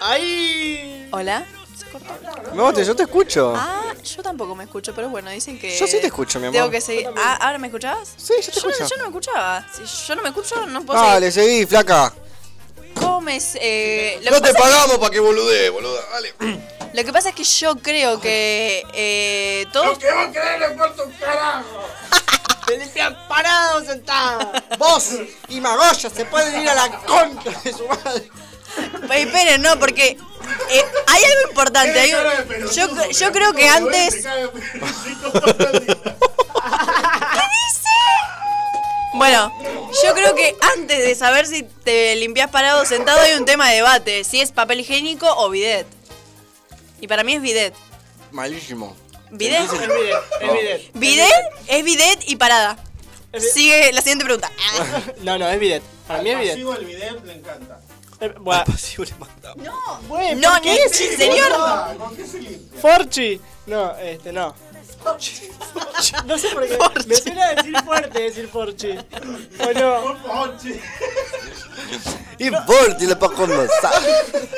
¡Ay! ¿Hola? ¿Se cortó? No, te, yo te escucho. Ah, yo tampoco me escucho, pero bueno, dicen que. Yo sí te escucho, mi amor. Tengo que seguir. Ah, ¿ahora me escuchabas? Sí, yo te no- escucho. Yo no me escuchaba. Si yo no me escucho, no puedo Dale, seguí, flaca. Seguir. ¿Cómo me. eh, lo, No que te pagamos para que boludee, boluda. Dale. que, lo que pasa es que yo creo que. Eh, todos. ¿Qué va a querer el cuarto carajo? (laughs) Te limpian parado, sentado. Vos y Magoya se pueden ir a la contra de su madre. Pues, Esperen, no, porque. eh, hay algo importante. hay un- yo, yo creo que antes. (laughs) Bueno, yo creo que antes de saber si te limpias parado o sentado hay un tema de debate, si es papel higiénico o bidet. Y para mí es bidet. Malísimo. ¿Bidet? Es bidet, es bidet. Bidet es bidet y parada. Sigue la siguiente pregunta. (laughs) No, no, es bidet. Para mí es bidet. Pasivo el bidet le encanta. Eh, bueno. No, Güey, no, ¿por qué? ni- señor. ¿Con qué se limpia? Forchi. No, este, no. No sé por qué. Me suena decir fuerte decir Forchi. ¿O no? Y Forti le puedo comenzar.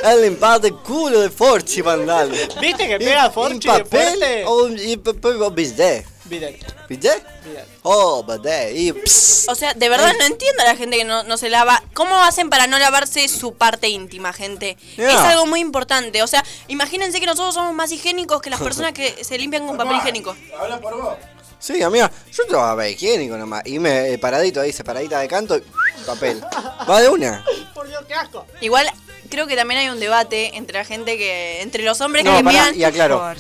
El limpiar de culo de Forti, mandale. ¿Viste que pega Forchi ¿En de papel fuerte? o en papel o bidet? Bidet. ¿Bidet? Bidet. Oh, bidet. Y pss. O sea, de verdad no entiendo a la gente que no, no se lava. ¿Cómo hacen para no lavarse su parte íntima, gente? Es algo muy importante. O sea, imagínense que nosotros somos más higiénicos que las (laughs) personas que se limpian con papel higiénico. Habla por vos. Sí, amiga, yo papel higiénico nomás. Y me eh, paradito ahí, separadita de canto, y papel. (laughs) Va de una. Por Dios, qué asco. Igual creo que también hay un debate entre la gente que. entre los hombres No, que pará, mean. y aclaro.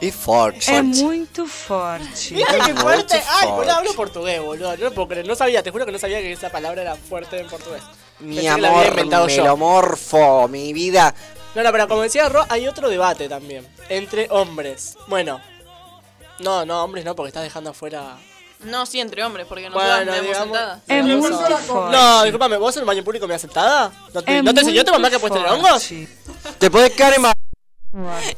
Y Forti. É muito forte. ¿Viste qué Muy fuerte? Ay, boludo, hablo portugués, boludo. No lo puedo creer. No sabía, te juro que no sabía que esa palabra era fuerte en portugués. Mi Pensé que la había amor, inventado yo. melomorfo, mi vida. No, no, pero como decía Ro, hay otro debate también. Entre hombres. Bueno. No, no, hombres no, porque estás dejando afuera. No, sí, entre hombres, porque nosotros Bueno, digamos. sentadas. No, forte. discúlpame, ¿vos en el baño público me has sentada? ¿No te, ¿no te enseñó tu mamá que puedes tener forte. hongos? Te podés caer en ma-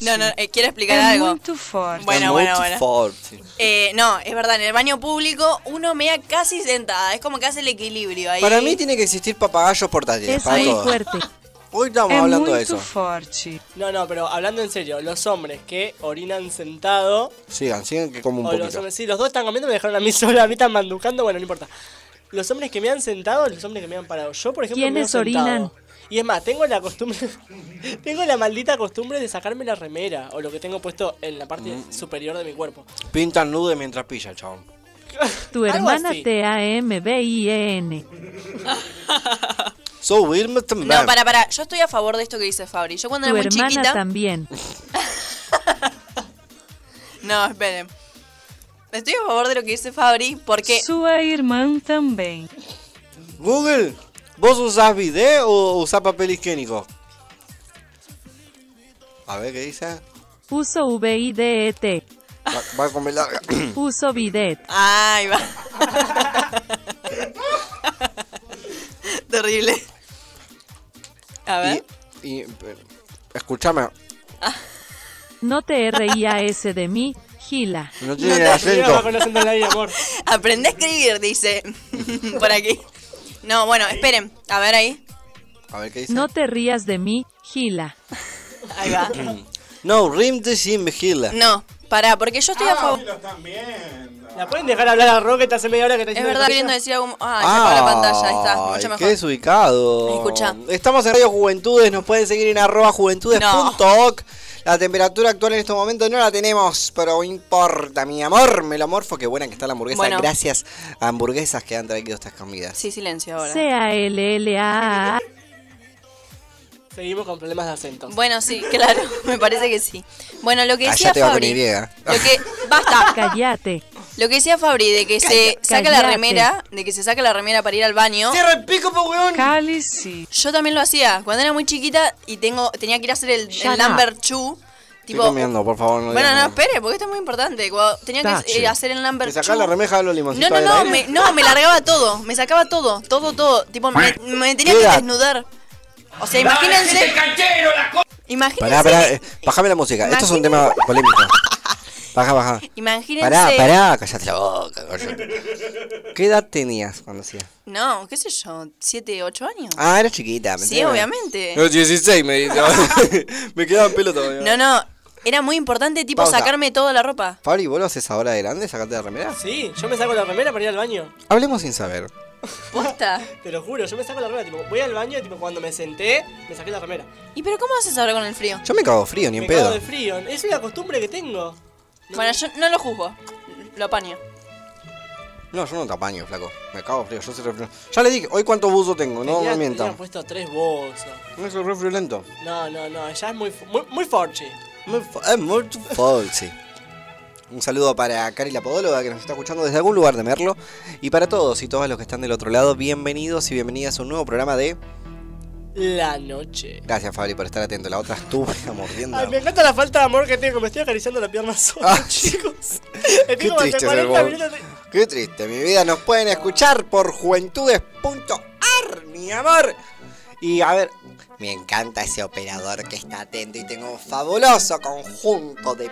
No, no, eh, quiero explicar algo. muito forte. Bueno, Muy bueno, bueno. forte. Eh, no, es verdad, en el baño público uno mea casi sentada. Es como que hace el equilibrio ahí. Para mí tiene que existir papagayos portátiles, Es para muy todos. fuerte. Hoy estamos hablando de eso. No, no, pero hablando en serio, los hombres que orinan sentado. Sigan, sigan que como un los poquito. hombres, sí, los dos están comiendo, me dejaron a mí (laughs) sola, a mí están manducando, bueno, no importa. Los hombres que me han sentado, los hombres que me han parado. Yo, por ejemplo, me ¿Quiénes he sentado. Y es más, tengo la costumbre, (laughs) tengo la maldita costumbre de sacarme la remera o lo que tengo puesto en la parte Mm. superior de mi cuerpo. Pintan nude mientras pilla, chabón. (laughs) Tu hermana así. T-A-M-B-I-E-N. So también. No, para, para. Yo estoy a favor de esto que dice Fabri. Yo cuando Tu era muy hermana chiquita. también. (laughs) No, esperen. Estoy a favor de lo que dice Fabri porque. Sua irmã também. Google, ¿vos usás bidet o usás papel higiénico? A ver qué dice. Uso V-I-D-E-T. Va, va a comer larga. (coughs) Uso bidet. Ay, va. Terrible. A ver. Y, y, escúchame, No te rías de mí, Gila. no tiene acento. con acento en la I, amor. Aprende a escribir, dice. (laughs) Por aquí. No, bueno, esperen. A ver ahí. A ver qué dice. No te rías de mí, Gila. (laughs) Ahí va. No, rim de sin vigila. No, pará, porque yo estoy a favor. ¿La pueden dejar hablar a Rocket hace media hora que está Es diciendo verdad, que queriendo decir algo. Ah, se apagó la pantalla, ahí está, mucho Ay, mejor. qué desubicado. Escucha. Estamos en Radio Juventudes, nos pueden seguir en arroba juventudes.oc. La temperatura actual en este momento no la tenemos, pero no importa, mi amor. Melomorfo, qué buena que está la hamburguesa. Bueno. Gracias a hamburguesas que han traído estas comidas. Sí, silencio ahora. C-A-L-L-A. Seguimos con problemas de acentos. Bueno, sí, claro, (laughs) me parece que sí. Bueno, lo que decía Callate va con Fabri. Y. Lo que. (laughs) Basta. Cállate. Lo que decía Fabri de que se saca la Cállate. remera, de que se saca la remera para ir al baño. ¡Cierra el pico, po, weón! Cálice. Yo también lo hacía cuando era muy chiquita y tengo tenía que ir a hacer el, Shut el up. number two. Estoy Tipo, comiendo, por favor, no bueno, digas no, nada. espere, porque esto es muy importante. Cuando tenía que Tache. eh, hacer el number ¿Te two. sacás la remeja de los limoncitos No, no, del no, aire? me, no, me largaba todo, me sacaba todo, todo, todo. Tipo, me, (laughs) me tenía ¿Qué que desnudar. O sea, imagínense. Imagínense. Pará, pará, eh, bajame la música. Esto es un tema polémico. Baja, baja. Imagínense. Pará, pará, callate la boca, cállate. ¿Qué edad tenías cuando hacías? No, qué sé yo, 7, 8 años. Ah, era chiquita. Sí, obviamente. No, 16 me dice. (laughs) me quedaba en pelo todavía. No, no, era muy importante, tipo, Pausa. sacarme toda la ropa. Fabri, ¿vos lo haces ahora de grande? ¿Sacate la remera? Sí, yo me saco la remera para ir al baño. Hablemos sin saber. (laughs) Posta. Te lo juro, yo me saco la remera, tipo, voy al baño y tipo cuando me senté, me saqué la remera. ¿Y pero cómo haces ahora con el frío? Yo me cago frío, ni en me cago pedo. de frío. Es una costumbre que tengo. Bueno, yo no lo juzgo, lo apaño. No, yo no te apaño, flaco. Me cago frío, yo soy re frío. Ya le dije, hoy cuántos buzos tengo, no me mientan. puesto tres bolsas. No soy re friolento. No, no, no, ya es muy, muy, muy forchi. Es muy falsi. Un saludo para Cari la Podóloga que nos está escuchando desde algún lugar de Merlo. Y para todos y todas los que están del otro lado, bienvenidos y bienvenidas a un nuevo programa de. La noche. Gracias, Fabri, por estar atento. La otra estúpida (laughs) mordiendo. Ay, me encanta la falta de amor que tengo, me estoy acariciando la pierna sola, Ah, (laughs) chicos. Qué triste ser 40 vos. minutos de- Qué triste, mi vida. Nos pueden escuchar por juventudes.ar, mi amor. Y a ver, me encanta ese operador que está atento y tengo un fabuloso conjunto de...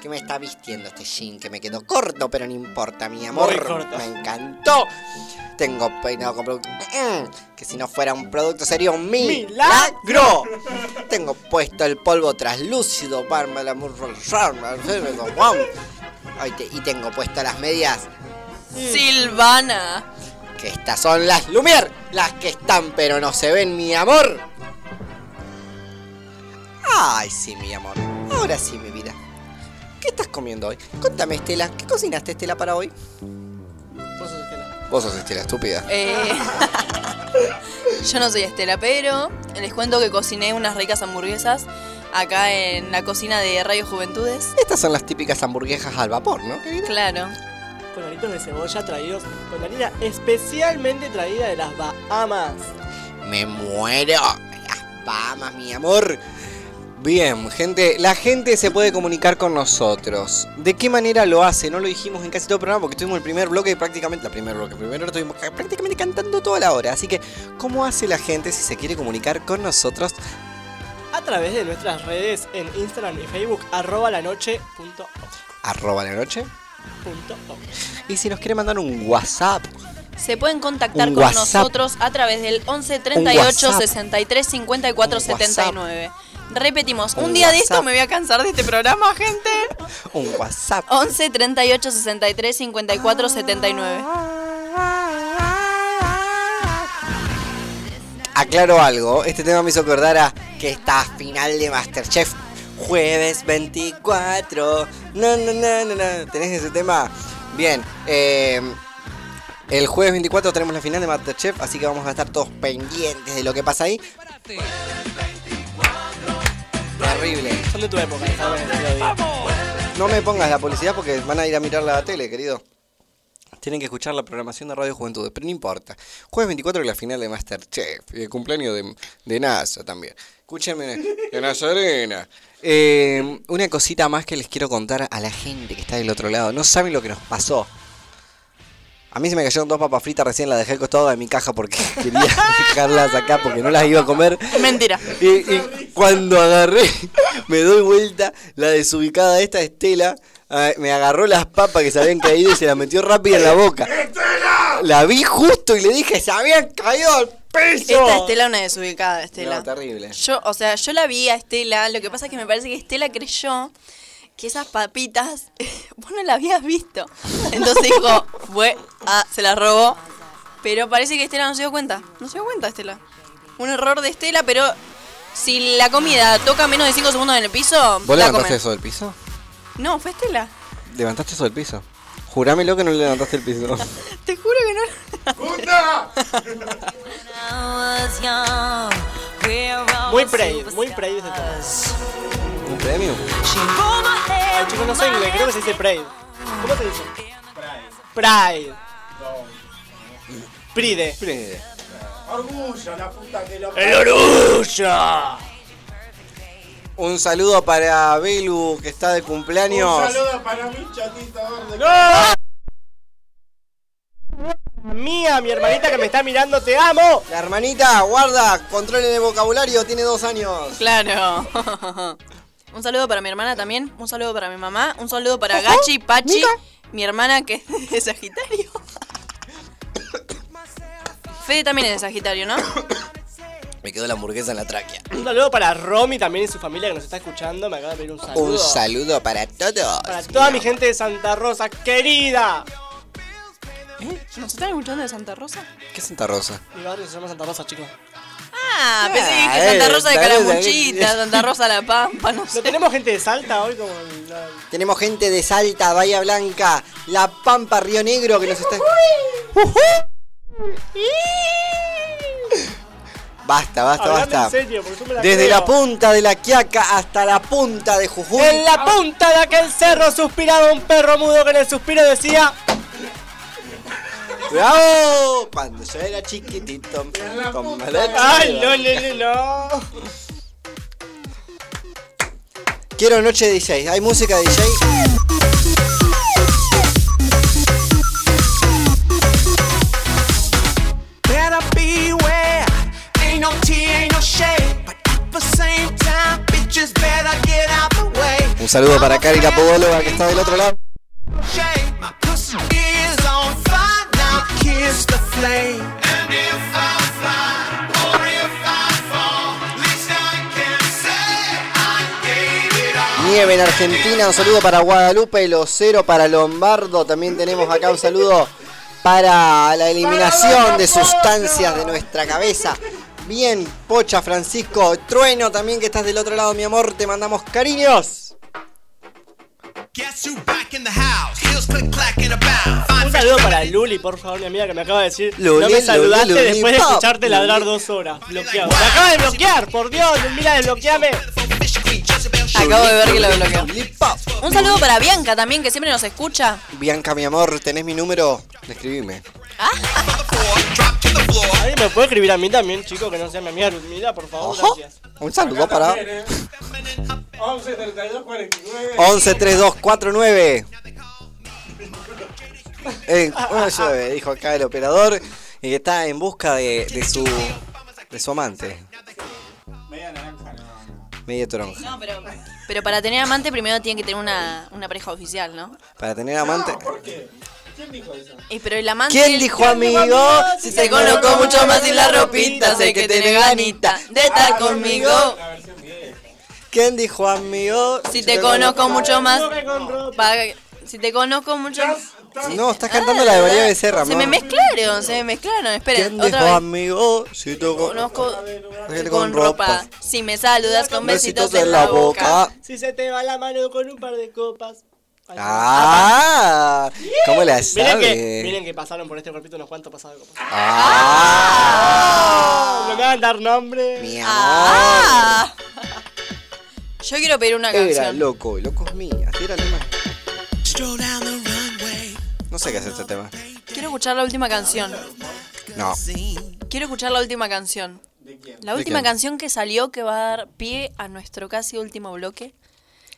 que me está vistiendo este jean que me quedó corto, pero no importa, mi amor. Muy corto. Me encantó. Tengo peinado con producto... mm, que si no fuera un producto sería un milagro. Tengo puesto el polvo traslúcido, la Y tengo puesto las medias Silvana. Que estas son las Lumière, las que están pero no se ven, mi amor. Ay, sí, mi amor. Ahora sí, mi vida. ¿Qué estás comiendo hoy? Contame, Estela, ¿qué cocinaste, Estela, para hoy? Vos sos Estela. Vos sos Estela, estúpida. Eh, (laughs) yo no soy Estela, pero les cuento que cociné unas ricas hamburguesas acá en la cocina de Radio Juventudes. Estas son las típicas hamburguesas al vapor, ¿no, querida? Claro. Con aritos de cebolla traídos con harina especialmente traída de las Bahamas. Me muero. Las Bahamas, mi amor. Bien, gente, la gente se puede comunicar con nosotros. ¿De qué manera lo hace? No lo dijimos en casi todo el programa porque tuvimos el primer bloque y prácticamente la primer bloque. Primero estuvimos ca- prácticamente cantando toda la hora. Así que, ¿cómo hace la gente si se quiere comunicar con nosotros? A través de nuestras redes en Instagram y Facebook, arroba la noche punto o- Arroba la noche. Y si nos quiere mandar un WhatsApp. Se pueden contactar Un con WhatsApp. nosotros a través del 11 38 WhatsApp. 63 54 Un WhatsApp. 79. Repetimos, un, Un día de esto WhatsApp. me voy a cansar de este programa, gente. (laughs) Un WhatsApp. 11 38 63 54 79. Aclaro algo, este tema me hizo acordar a que está final de Masterchef. Jueves 24. No, no, no, no, no. ¿Tenés ese tema? Bien. eh, el jueves 24 tenemos la final de Masterchef, así que vamos a estar todos pendientes de lo que pasa ahí. Terrible. Son de tu época. No me pongas la publicidad porque van a ir a mirar la tele, querido. Tienen que escuchar la programación de Radio Juventud, pero no importa. Jueves 24 es la final de Masterchef y el cumpleaños de, de NASA también. Escúchenme, de Nazarena. Eh, una cosita más que les quiero contar a la gente que está del otro lado. No saben lo que nos pasó. A mí se me cayeron dos papas fritas, recién las dejé al costado de mi caja porque (laughs) quería dejarlas acá porque no las iba a comer. Mentira. Y, y cuando agarré, (laughs) me doy vuelta, la desubicada esta Estela me agarró las papas que se habían caído y se las metió rápido en la boca. La vi justo y le dije, se habían caído al piso. Esta Estela una desubicada, Estela. No, terrible. Yo, o sea, yo la vi a Estela, lo que pasa es que me parece que Estela creyó que esas papitas (laughs) vos no las habías visto. Entonces dijo, (laughs) fue, ah, se las robó. Pero parece que Estela no se dio cuenta. No se dio cuenta, Estela. Un error de Estela, pero si la comida toca menos de 5 segundos en el piso, ¿Vos la levantaste comen. eso del piso? No, fue Estela. ¿Levantaste eso del piso? Jurámelo que no le levantaste el piso. (laughs) Te juro que no. Muy prey, muy prey ese tema. ¿Un premio? Ay, chicos, no sé inglés, creo que se dice pride. ¿Cómo se dice? Pride. Pride. Pride. Orgullo, la puta que lo ¡El orgullo! Un saludo para Belu que está de cumpleaños. Un saludo para mi chatita verde. Mía, mi hermanita que me está mirando, te amo. La hermanita, guarda, controlen el vocabulario, tiene dos años. Claro. (laughs) Un saludo para mi hermana también. Un saludo para mi mamá. Un saludo para Gachi, Pachi, mi hermana que (laughs) es de Sagitario. (coughs) Fede también es de Sagitario, ¿no? (coughs) Me quedó la hamburguesa en la tráquea. Un saludo para Romy también y su familia que nos está escuchando. Me acaba de pedir un saludo. Un saludo para todos. Para toda mi gente de Santa Rosa, querida. ¿Nos están escuchando de Santa Rosa? ¿Qué es Santa Rosa? Mi barrio se llama Santa Rosa, chicos. Ah, pensé Ah, que Santa eh, Rosa de Calamuchita, eh. Santa Rosa La Pampa, no sé. ¿No tenemos gente de Salta hoy como la- Tenemos gente de Salta, Bahía Blanca, La Pampa, Río Negro que nos está. Basta, basta, basta. Desde la punta de la Quiaca hasta la punta de Jujuy. En la punta de aquel cerro suspiraba un perro mudo que en el suspiro decía. ¡Bravo! Cuando yo era chiquitito. ¡Ay, no, no, no! Quiero noche de 16. ¿Hay música de 16? Un saludo para Cari la podóloga que está del otro lado. Nieve en Argentina, un saludo para Guadalupe, los cero para Lombardo. También tenemos acá un saludo para la eliminación de sustancias de nuestra cabeza. Bien, Pocha, Francisco, Trueno también que estás del otro lado, mi amor, te mandamos cariños. Un saludo para Luli, por favor, mi amiga que me acaba de decir. Luli, no me saludaste Luli, Luli, después de escucharte ladrar dos horas. Bloqueado. ¡Me acaba de bloquear! ¡Por Dios! Mira, desbloqueame. Acabo de ver que lo bloqueó. Un saludo para Bianca también, que siempre nos escucha. Bianca, mi amor, ¿tenés mi número? Escribime. ¿Alguien me puede escribir a mí también, chico, que no sea mi amiga Ludmila, por favor? Ojo. Gracias. Un saludo para 11 32 49. 11 3249. Eh, bueno, yo, eh, dijo acá el operador y que está en busca de, de su de su amante. Media naranja, no. Media toronja. No, pero, pero para tener amante primero tiene que tener una, una pareja oficial, ¿no? Para tener amante. ¿Por qué? ¿Quién dijo eso? Y pero el amante. ¿Quién dijo amigo? Si te conozco mucho más sin la ropita, sé que tenés ganita de estar conmigo. ¿Quién dijo amigo? Si te conozco mucho más. Si te conozco mucho No, estás cantando la de María Becerra, Se me amor. mezclaron, se me mezclaron. Esperen, ¿Quién otra dijo vez. amigo? Si te Conozco con, con ropa. Si me saludas con besitos Besitos en la boca. Si se te va la mano con un par de copas. Ah, ¿cómo la Miren que, sabe? miren que pasaron por este cuerpito unos cuantos pasados de copas. Ah, No me van a dar nombre. mi Ah. Yo quiero pedir una Era canción. loco, y loco es mía. Así era el tema. No sé qué es este tema. Quiero escuchar la última canción. No. Quiero escuchar la última canción. La ¿De última canción que salió que va a dar pie a nuestro casi último bloque,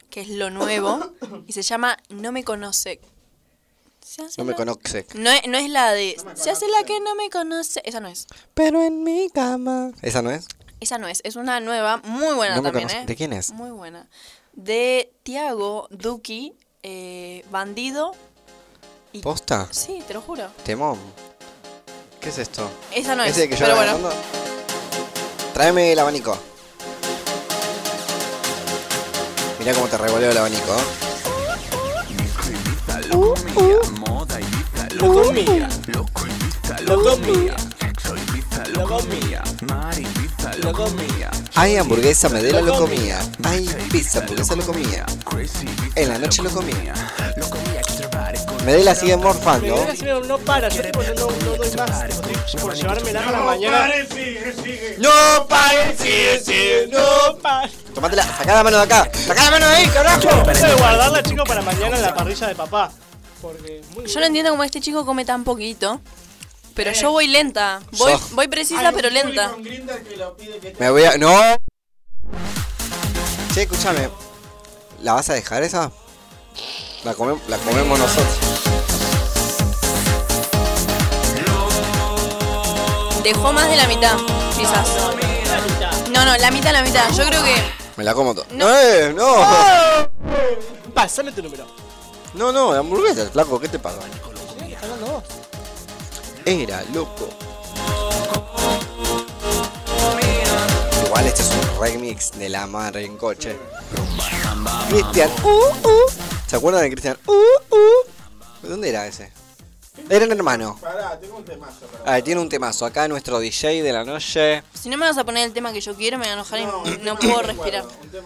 que es lo nuevo, (coughs) y se llama No me conoce. ¿Se hace No me conoce. No es, no es la de Se hace la que no me conoce. Esa no es. Pero en mi cama. ¿Esa no es? Esa no es. Es una nueva, muy buena No también. ¿eh? ¿De quién es? Muy buena. De Tiago Duki, eh, Bandido. y- ¿Posta? Sí, te lo juro. Temón. ¿Qué es esto? Esa no es, ¿Ese que yo pero bueno. Tráeme el abanico. Mirá cómo te revoleo el abanico. Lo comía. Lo comía. Lo comía. Lo comía. Ay, hamburguesa, medela lo comía. Ay, pizza, hamburguesa lo comía. En la noche lo comía. Medela sigue morfando. Medela sigue- no para, yo tipo, no, no, no doy más. Por llevarme a la mañana. Pare, sigue, sigue. No paren, sigue, sigue, no paren. Tomátela, sacá la mano de acá. Sacá la mano de ahí, carajo. Tengo que guardarla, chicos, para mañana en la parrilla de papá. Porque muy Yo no entiendo cómo este chico come tan poquito. Pero yo voy lenta. Voy, voy precisa, pero lenta. Me voy a. ¡No! Che, escúchame. ¿La vas a dejar esa? La, come- la comemos nosotros. Dejó más de la mitad, quizás. No, no, la mitad, la mitad. Yo creo que. Me la como toda. ¡No! ¡Eh! ¡No! Pásame tu número. No, no, la hamburguesa, flaco, ¿qué te pasa? ¿Estás hablando vos? Era loco. Igual este es un remix de la madre en coche. Cristian, uh, uh. ¿Se acuerdan de Cristian? Uh, uh. ¿De dónde era ese? Era un hermano. Pará, tengo un temazo. pará. A ver, tiene un temazo. Acá nuestro DJ de la noche. Si no me vas a poner el tema que yo quiero, me voy a enojar y no puedo respirar.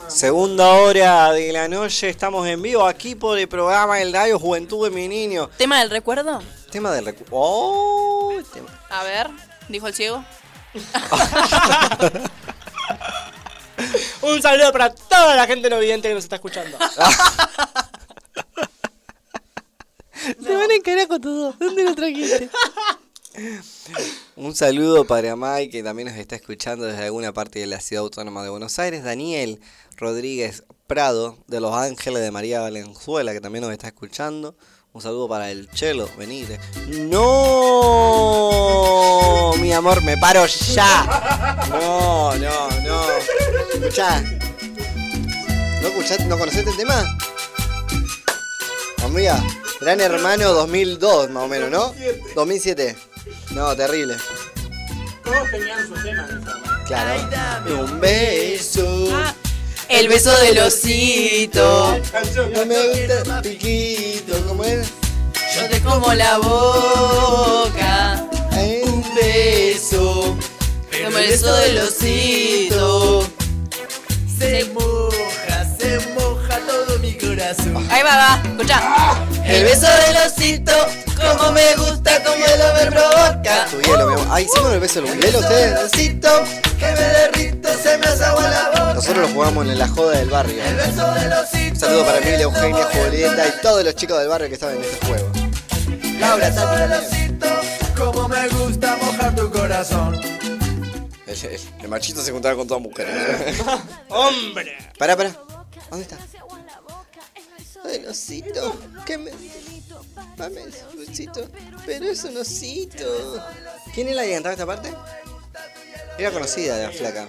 Segunda hora de la noche. Estamos en vivo aquí por el programa El Radio Juventud de mi niño. ¿Tema del recuerdo? Tema del recu- ¡Oh! tema- A ver, dijo el ciego. (laughs) Un saludo para toda la gente no vidente que nos está escuchando. (laughs) Se van en carajo todos. ¿Dónde lo trajiste? Un saludo para Mike, que también nos está escuchando desde alguna parte de la ciudad autónoma de Buenos Aires. Daniel Rodríguez Prado, de Los Ángeles de María Valenzuela, que también nos está escuchando. Un saludo para el Chelo, venite. ¡No! Mi amor, me paro ya. No, no, no. Escuchá. ¿No escuchaste, no conociste el tema? Amiga, Gran Hermano 2002 más o menos, ¿no? 2007. No, terrible. Todos tenían su tema en esa. Claro. Un beso. El beso del osito. No me gusta piquito, ¿cómo es? Yo te como la boca. Un beso. Como el beso del osito. Se moja, se moja todo mi corazón. Ahí va, va, escucha. El beso del osito, como me gusta, como hielo me provoca. Tu hielo, mi amor. Ay, ¿hicieron el beso del hielo ustedes? Osito, que me derrito, se me hace agua la boca. Nosotros lo jugamos en la joda del barrio. El beso del osito. Un saludo para Emilia, Eugenia, Julieta y todos los chicos del barrio que estaban en este juego. Laura, osito, como me gusta mojar tu corazón. El, el- el machito se juntaba con todas mujeres. (laughs) ¡Hombre! Pará, pará. ¿Dónde está? El osito. ¿Qué me.? Mame, osito. Pero es un osito. ¿Quién es la que cantaba esta parte? Era conocida la flaca.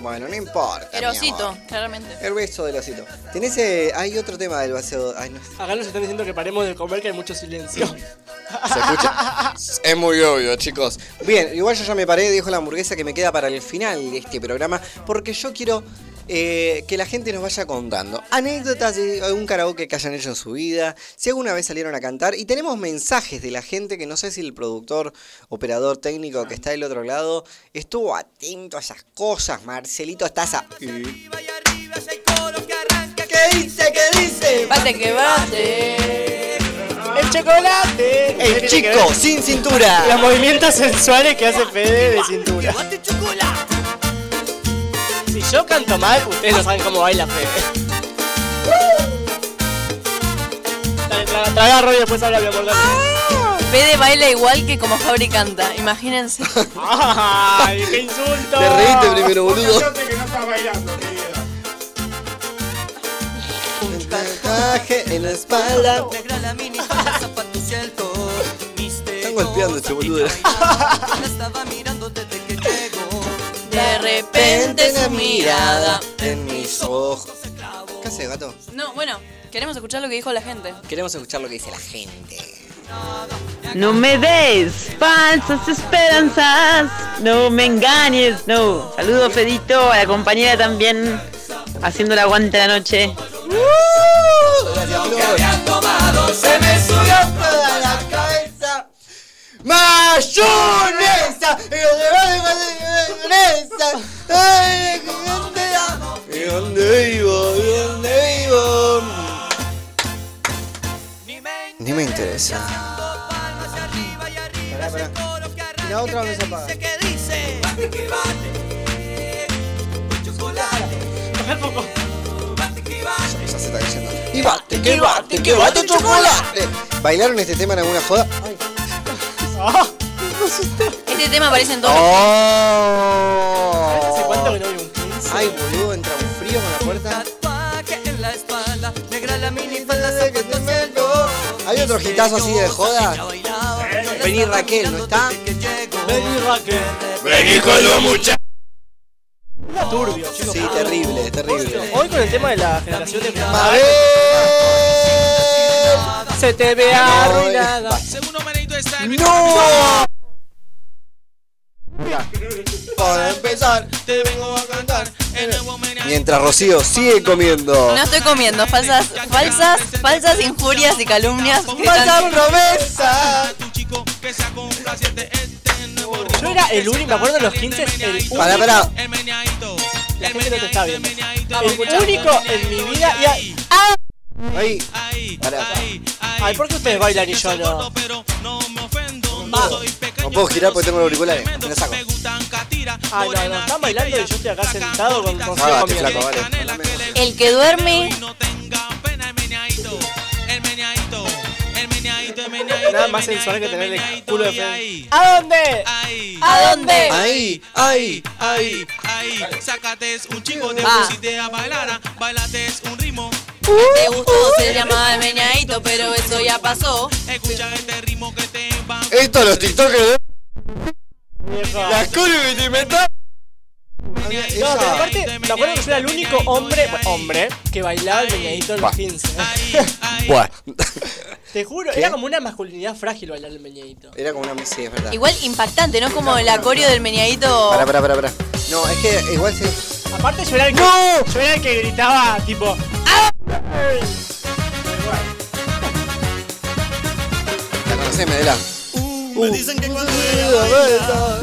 Bueno, no importa. El mi osito, amor. claramente. El beso del osito. Tenés. eh, hay otro tema del beso. Ay, no. Acá nos están diciendo que paremos de comer, que hay mucho silencio. (laughs) ¿Se escucha? Es muy obvio, chicos. Bien, igual yo ya me paré, dijo la hamburguesa que me queda para el final de este programa, porque yo quiero eh, que la gente nos vaya contando anécdotas de algún karaoke que hayan hecho en su vida, si alguna vez salieron a cantar, y tenemos mensajes de la gente que no sé si el productor, operador técnico que está del otro lado, estuvo atento a esas cosas. Marcelito, estás a... ¿Qué dice? ¿Qué dice? Bate que bate. ¡El chocolate! El chico sin cintura. Los movimientos sensuales que hace Fede de cintura. Si yo canto mal, ustedes no saben cómo baila Fede. Dale, traga, traga Roy, después habla mi amor. dale. Fede baila igual que como Fabri canta, imagínense. ¡Ay, qué insulto! Te reíste primero, boludo. Yo sé que no estás bailando, querida. Tatuaje en la espalda. Negra la mini, zapatos y el top. Están golpeando este boludo. Estaba mirando desde. De repente su mirada. en mis ojos. ¿Qué hace, gato? No, bueno, queremos escuchar lo que dijo la gente. Queremos escuchar lo que dice la gente. No me des falsas esperanzas, no me engañes, no. Saludo Fedito, a la compañera también, haciendo el aguante la noche. Gracias, ¡Mayonesa! ¡Mayonesa! ¡Ay, ¿dónde ¿Y dónde vivo? ¿Y dónde vivo? Ni me interesa. Pará, pará. ¿Y la otra dónde se apaga? Ya se está cayendo. Y bate, que bate, que bate chocolate. ¿Bailaron este tema en alguna joda? (laughs) Este tema aparece en todo. ¡Oh! ¿Hace cuánto que no veo un 15? Ay, boludo, entra un frío con la puerta. En la espalda. Negra la. ¿Hay otro hitazo así de joda? Vení Raquel, ¿no está? Vení Raquel. Vení con los muchachos. Turbio, chicos. Sí, terrible, terrible. Hoy con el tema de la generación de Mabel. Se te ve arruinada. ¡No! Para empezar, te vengo a cantar el nuevo Mientras Rocío sigue comiendo. No estoy comiendo falsas, falsas, falsas injurias y calumnias. ¡Falsa promesa! Yo era el único, me acuerdo de los 15, el único. Pará, pará. La gente no te está viendo. El único en mi vida. Y a- ¡Ah! Ahí. Pará. Ay, ¿por qué ustedes bailan y yo no? No puedo girar porque tengo los auriculares. Me los saco. Ay, no, no, están bailando y yo estoy acá sentado con con Cágate, comiendo. flaco, vale. El que duerme Nada más sensual que tener el culo de Fede. ¿A dónde? ¿A dónde? Ahí, ahí, ahí. Ahí, sácate un chico, te Ah. pusiste a bailar, bailate un ritmo. Te gustó, se llamaba el meñadito, pero eso ya pasó. Escucha este ritmo que te va. Esto los TikTokers. Viejo. Las curvas que te inventas. No, pero aparte, me acuerdo que yo era el único hombre, bueno, hombre, que bailaba el meñadito en los Buah. 15. (laughs) Buah. Te juro, ¿Qué? era como una masculinidad frágil bailar el meñadito. Era como una. Sí, es verdad. Igual impactante, ¿no? Es como el acorio del meñadito. Pará, pará, pará, pará. No, es que igual sí. Aparte yo era el que, yo era el que gritaba tipo ¡Ah! La conocés, Medela. Me dicen que cuando ella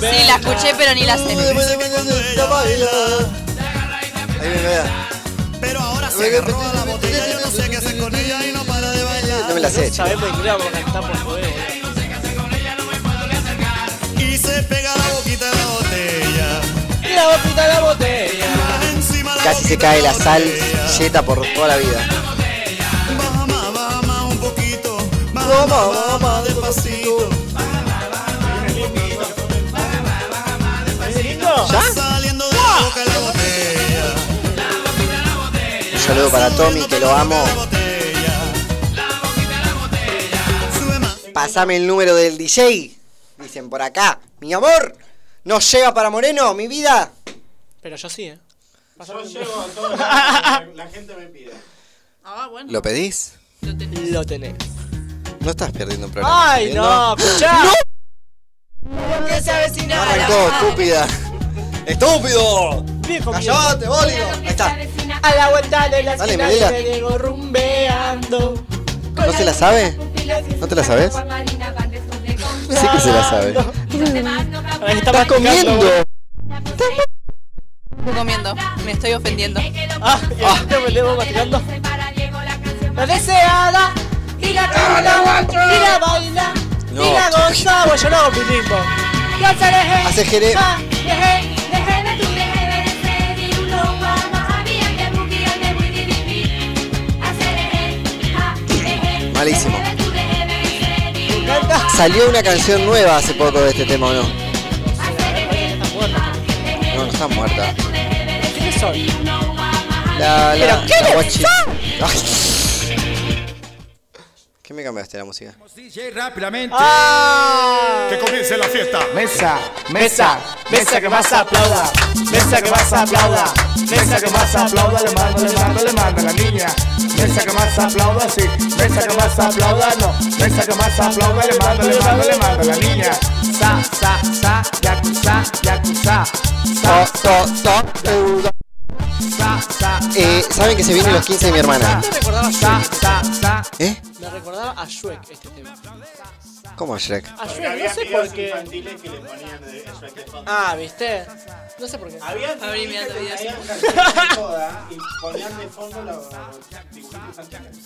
Sí, la escuché, pero ni la sé. Ahí me Medela. Pero ahora se agarró a la botella, yo no sé qué hacer con ella y no para de bailar. No me la sé. Sabemos inglés, vamos a cantar por joder. Y se pega la boquita de la botella. La boquita de la botella. Casi se cae la sal yeta por toda la vida. ¿Ya? Un saludo para Tommy, que lo amo. Pásame el número del DJ. Dicen por acá. Mi amor. ¿No llega para Moreno, mi vida? Pero yo sí, eh. Yo llego a todo la, (laughs) la gente me pide. Ah, bueno. ¿Lo pedís? Lo tenés. No estás perdiendo un programa. Ay, ¿estás no, viendo? escuchá. Porque se avecina la Arrancó, estúpida. ¡Estúpido! Viejo ¡Callate, bólido! Ahí está. A la vuelta de la Dale, esquina Medela. me llego rumbeando. ¿No se la sabe? ¿No te la sabes? Sí que se la sabe. Ahí está ¡Estás comiendo! Estoy comiendo. Me estoy ofendiendo. Ah, ah. te volvemos masticando. La deseada y la canta y la baila No. y la goza. Bueno, yo no hago pilimbo. Hace jere. Malísimo. Salió una canción nueva hace poco de este tema, ¿o no? No, no está muerta. ¿Quiénes son? La, la, ¿Pero la guachi-. ¿Qué me cambiaste la música? rápidamente. ¡Ah! Que comience la fiesta. Mesa, mesa, mesa que más aplauda, mesa que más aplauda, mesa que más aplauda, le mando, le mando, le mando a la niña. Mesa que más aplauda, sí, mesa que más aplauda, no, mesa que más aplauda, le mando, le mando, le mando a la niña. Sa, sa, sa, yakuza, yakuza, sa, So, so, so. sa, sa, Eh, Saben que se vienen los 15 de mi hermana. Me recordaba sa, sa, sa. ¿Eh? Me recordaba a Shrek este tema. ¿Cómo Shrek? A Shrek, no sé por qué. infantiles que le ponían de Shrek de fondo. Ah, ¿viste? No sé por qué. Había Abrí mirando que (laughs) videos. traían canciones de joda y ponían de fondo los dibujitos infantiles.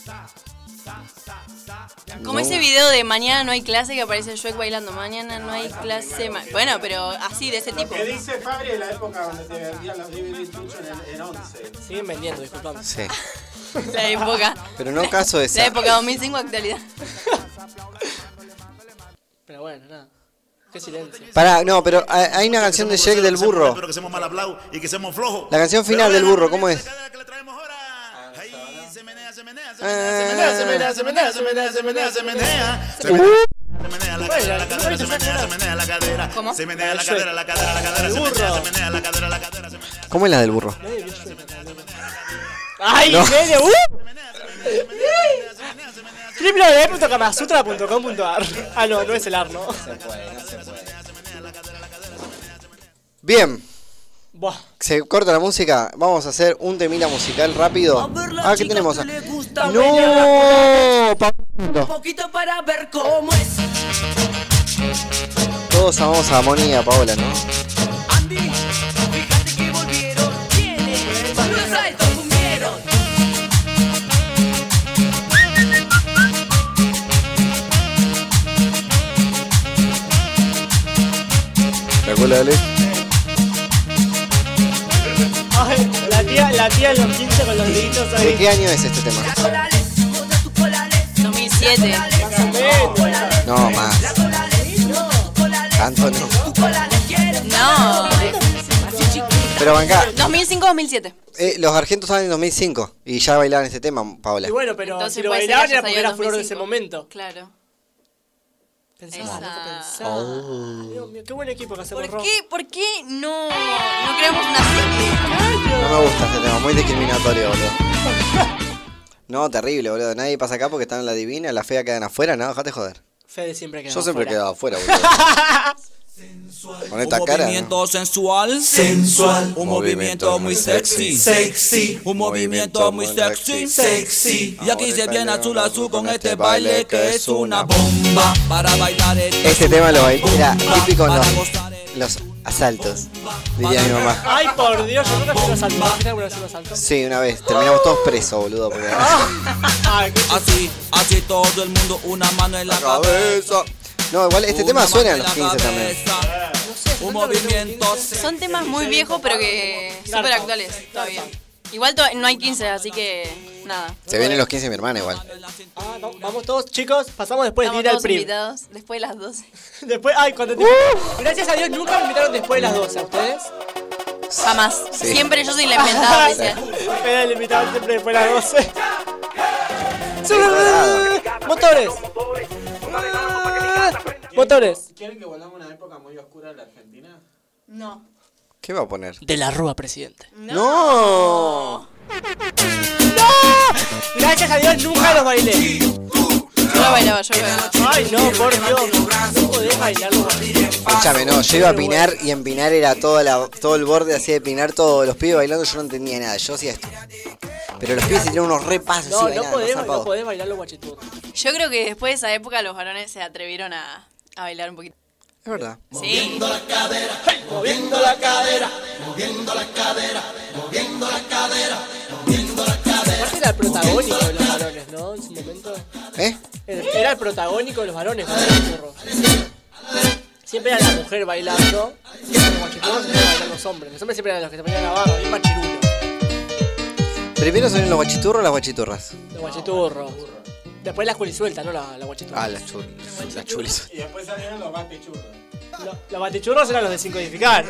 Como ese video de mañana no hay clase que aparece Shrek bailando. Mañana no hay clase. Bueno, pero así, de ese tipo. Que dice Fabri de la época donde te vendían los DVD en, en 11. Siguen vendiendo, disculpame. Sí. (laughs) La época. Pero no caso de La esa. época 2005 actualidad. (laughs) Pero bueno, nada. Qué silencio. Pará, no, pero hay hay una canción de Shrek del burro. Pero que seamos mal hablados y que seamos flojos. La canción final del burro, ¿cómo es? Se menea, se menea, se Ah. menea, se menea, se menea, se menea, se menea. Se Uh. menea. Se menea la cadera, la cadera, se menea, se menea la cadera. ¿Cómo? Se menea la cadera, la cadera, la cadera, se menea, se menea la cadera, la cadera, se menea. ¿Cómo es la del burro? ¡Ay, No. nene! ¡Uh! www.kamasutra.com.ar Ah, no, no es el ar, ¿no? Bien. Buah. Se corta la música. Vamos a hacer un temita musical rápido. Ah, ¿qué tenemos? No, No, pa- Un poquito para ver cómo es. Todos amamos a Armonía, Paola, ¿no? Andy, fíjate que volvieron. ¿Quiénes? Los altos cumbieron. ¿Te acuerdas, Ale? Tía, la tía en los 15 con los deditos ¿De ahí. qué año es este tema? 2007. No, más. Tanto no. No. Pero banca, 2005-2007. eh, los argentos estaban en 2005 y ya bailaban este tema, Paola. Y bueno, pero Entonces si lo puede ser bailaban era porque salido era en flor de ese 2005. momento. Claro. Loco. Oh. Dios mío, qué buen equipo que hacemos, ¿Por Ro. qué, ¿Por qué no, no creamos una serie? No me gusta este tema, muy discriminatorio, boludo. No, terrible, boludo. Nadie pasa acá porque están en la divina, la fea quedan afuera, no, dejate joder. Fede siempre queda Yo siempre he afuera. quedado afuera, (laughs) boludo. Con esta un cara. movimiento sensual, Sensual. un movimiento muy sexy, Sexy. un movimiento muy sexy, sexy. Y aquí se viene azul azul con este baile que es una bomba para bailar el Este tema lo bailé, era típico en los, los asaltos, diría mi mamá. Ay, por Dios, yo nunca fui a un asalto. ¿Vos fuiste alguna vez a un asalto? Sí, una vez, terminamos todos presos, boludo. Porque... (laughs) Así, así todo el mundo, una mano en la cabeza. No, igual este tema suena en mano los en la 15 también. Un movimiento Son temas muy viejos, pero que súper actuales todavía. Igual to- no hay 15, así que nada. Se vienen los 15 de mi hermana igual. Ah, va- vamos todos, chicos, pasamos después de ir al todos PRI. invitados después de las 12. (laughs) Después, ay, cuando te... Gracias a Dios nunca me invitaron después de las 12, ¿a ustedes? Jamás. Sí. Siempre yo soy la inventada. (laughs) Era el invitado siempre después de las 12. (laughs) Motores. Motores. ¿Quieren que volvamos a una época muy oscura de la Argentina? No. ¿Qué va a poner? De la Rúa, presidente. ¡No! Gracias a Dios nunca los bailé. Yo bailaba, yo lo bailaba. Ay, no, por Dios. No podés bailarlo. Escúchame, no, yo iba a pinar y en pinar era toda la, todo el borde así de pinar, todos los pibes bailando, yo no entendía nada, yo hacía esto. Pero los pibes se unos repasos No, así no bailando, podés, zarpado. no podés bailarlo guachiturro. Yo creo que después de esa época los varones se atrevieron a, a bailar un poquito. Es verdad. Sí. Moviendo la cadera, moviendo la cadera, moviendo la cadera, moviendo la cadera. Aparte era el protagónico de los varones, ¿no? En su momento. ¿Eh? Era el protagónico de los varones, churro. Siempre era la mujer bailando. Los guachiturros siempre bailan los hombres. Los hombres siempre eran los que se ponían la barra, bien machirulo. Primero son los guachiturros o las guachiturras. Los guachiturros. Después la culisuelta, no la, la guachiturra. Ah, las chulis. Las chulis. Y después salieron los batichurros. Lo- Los batichurros eran los de sin codificar.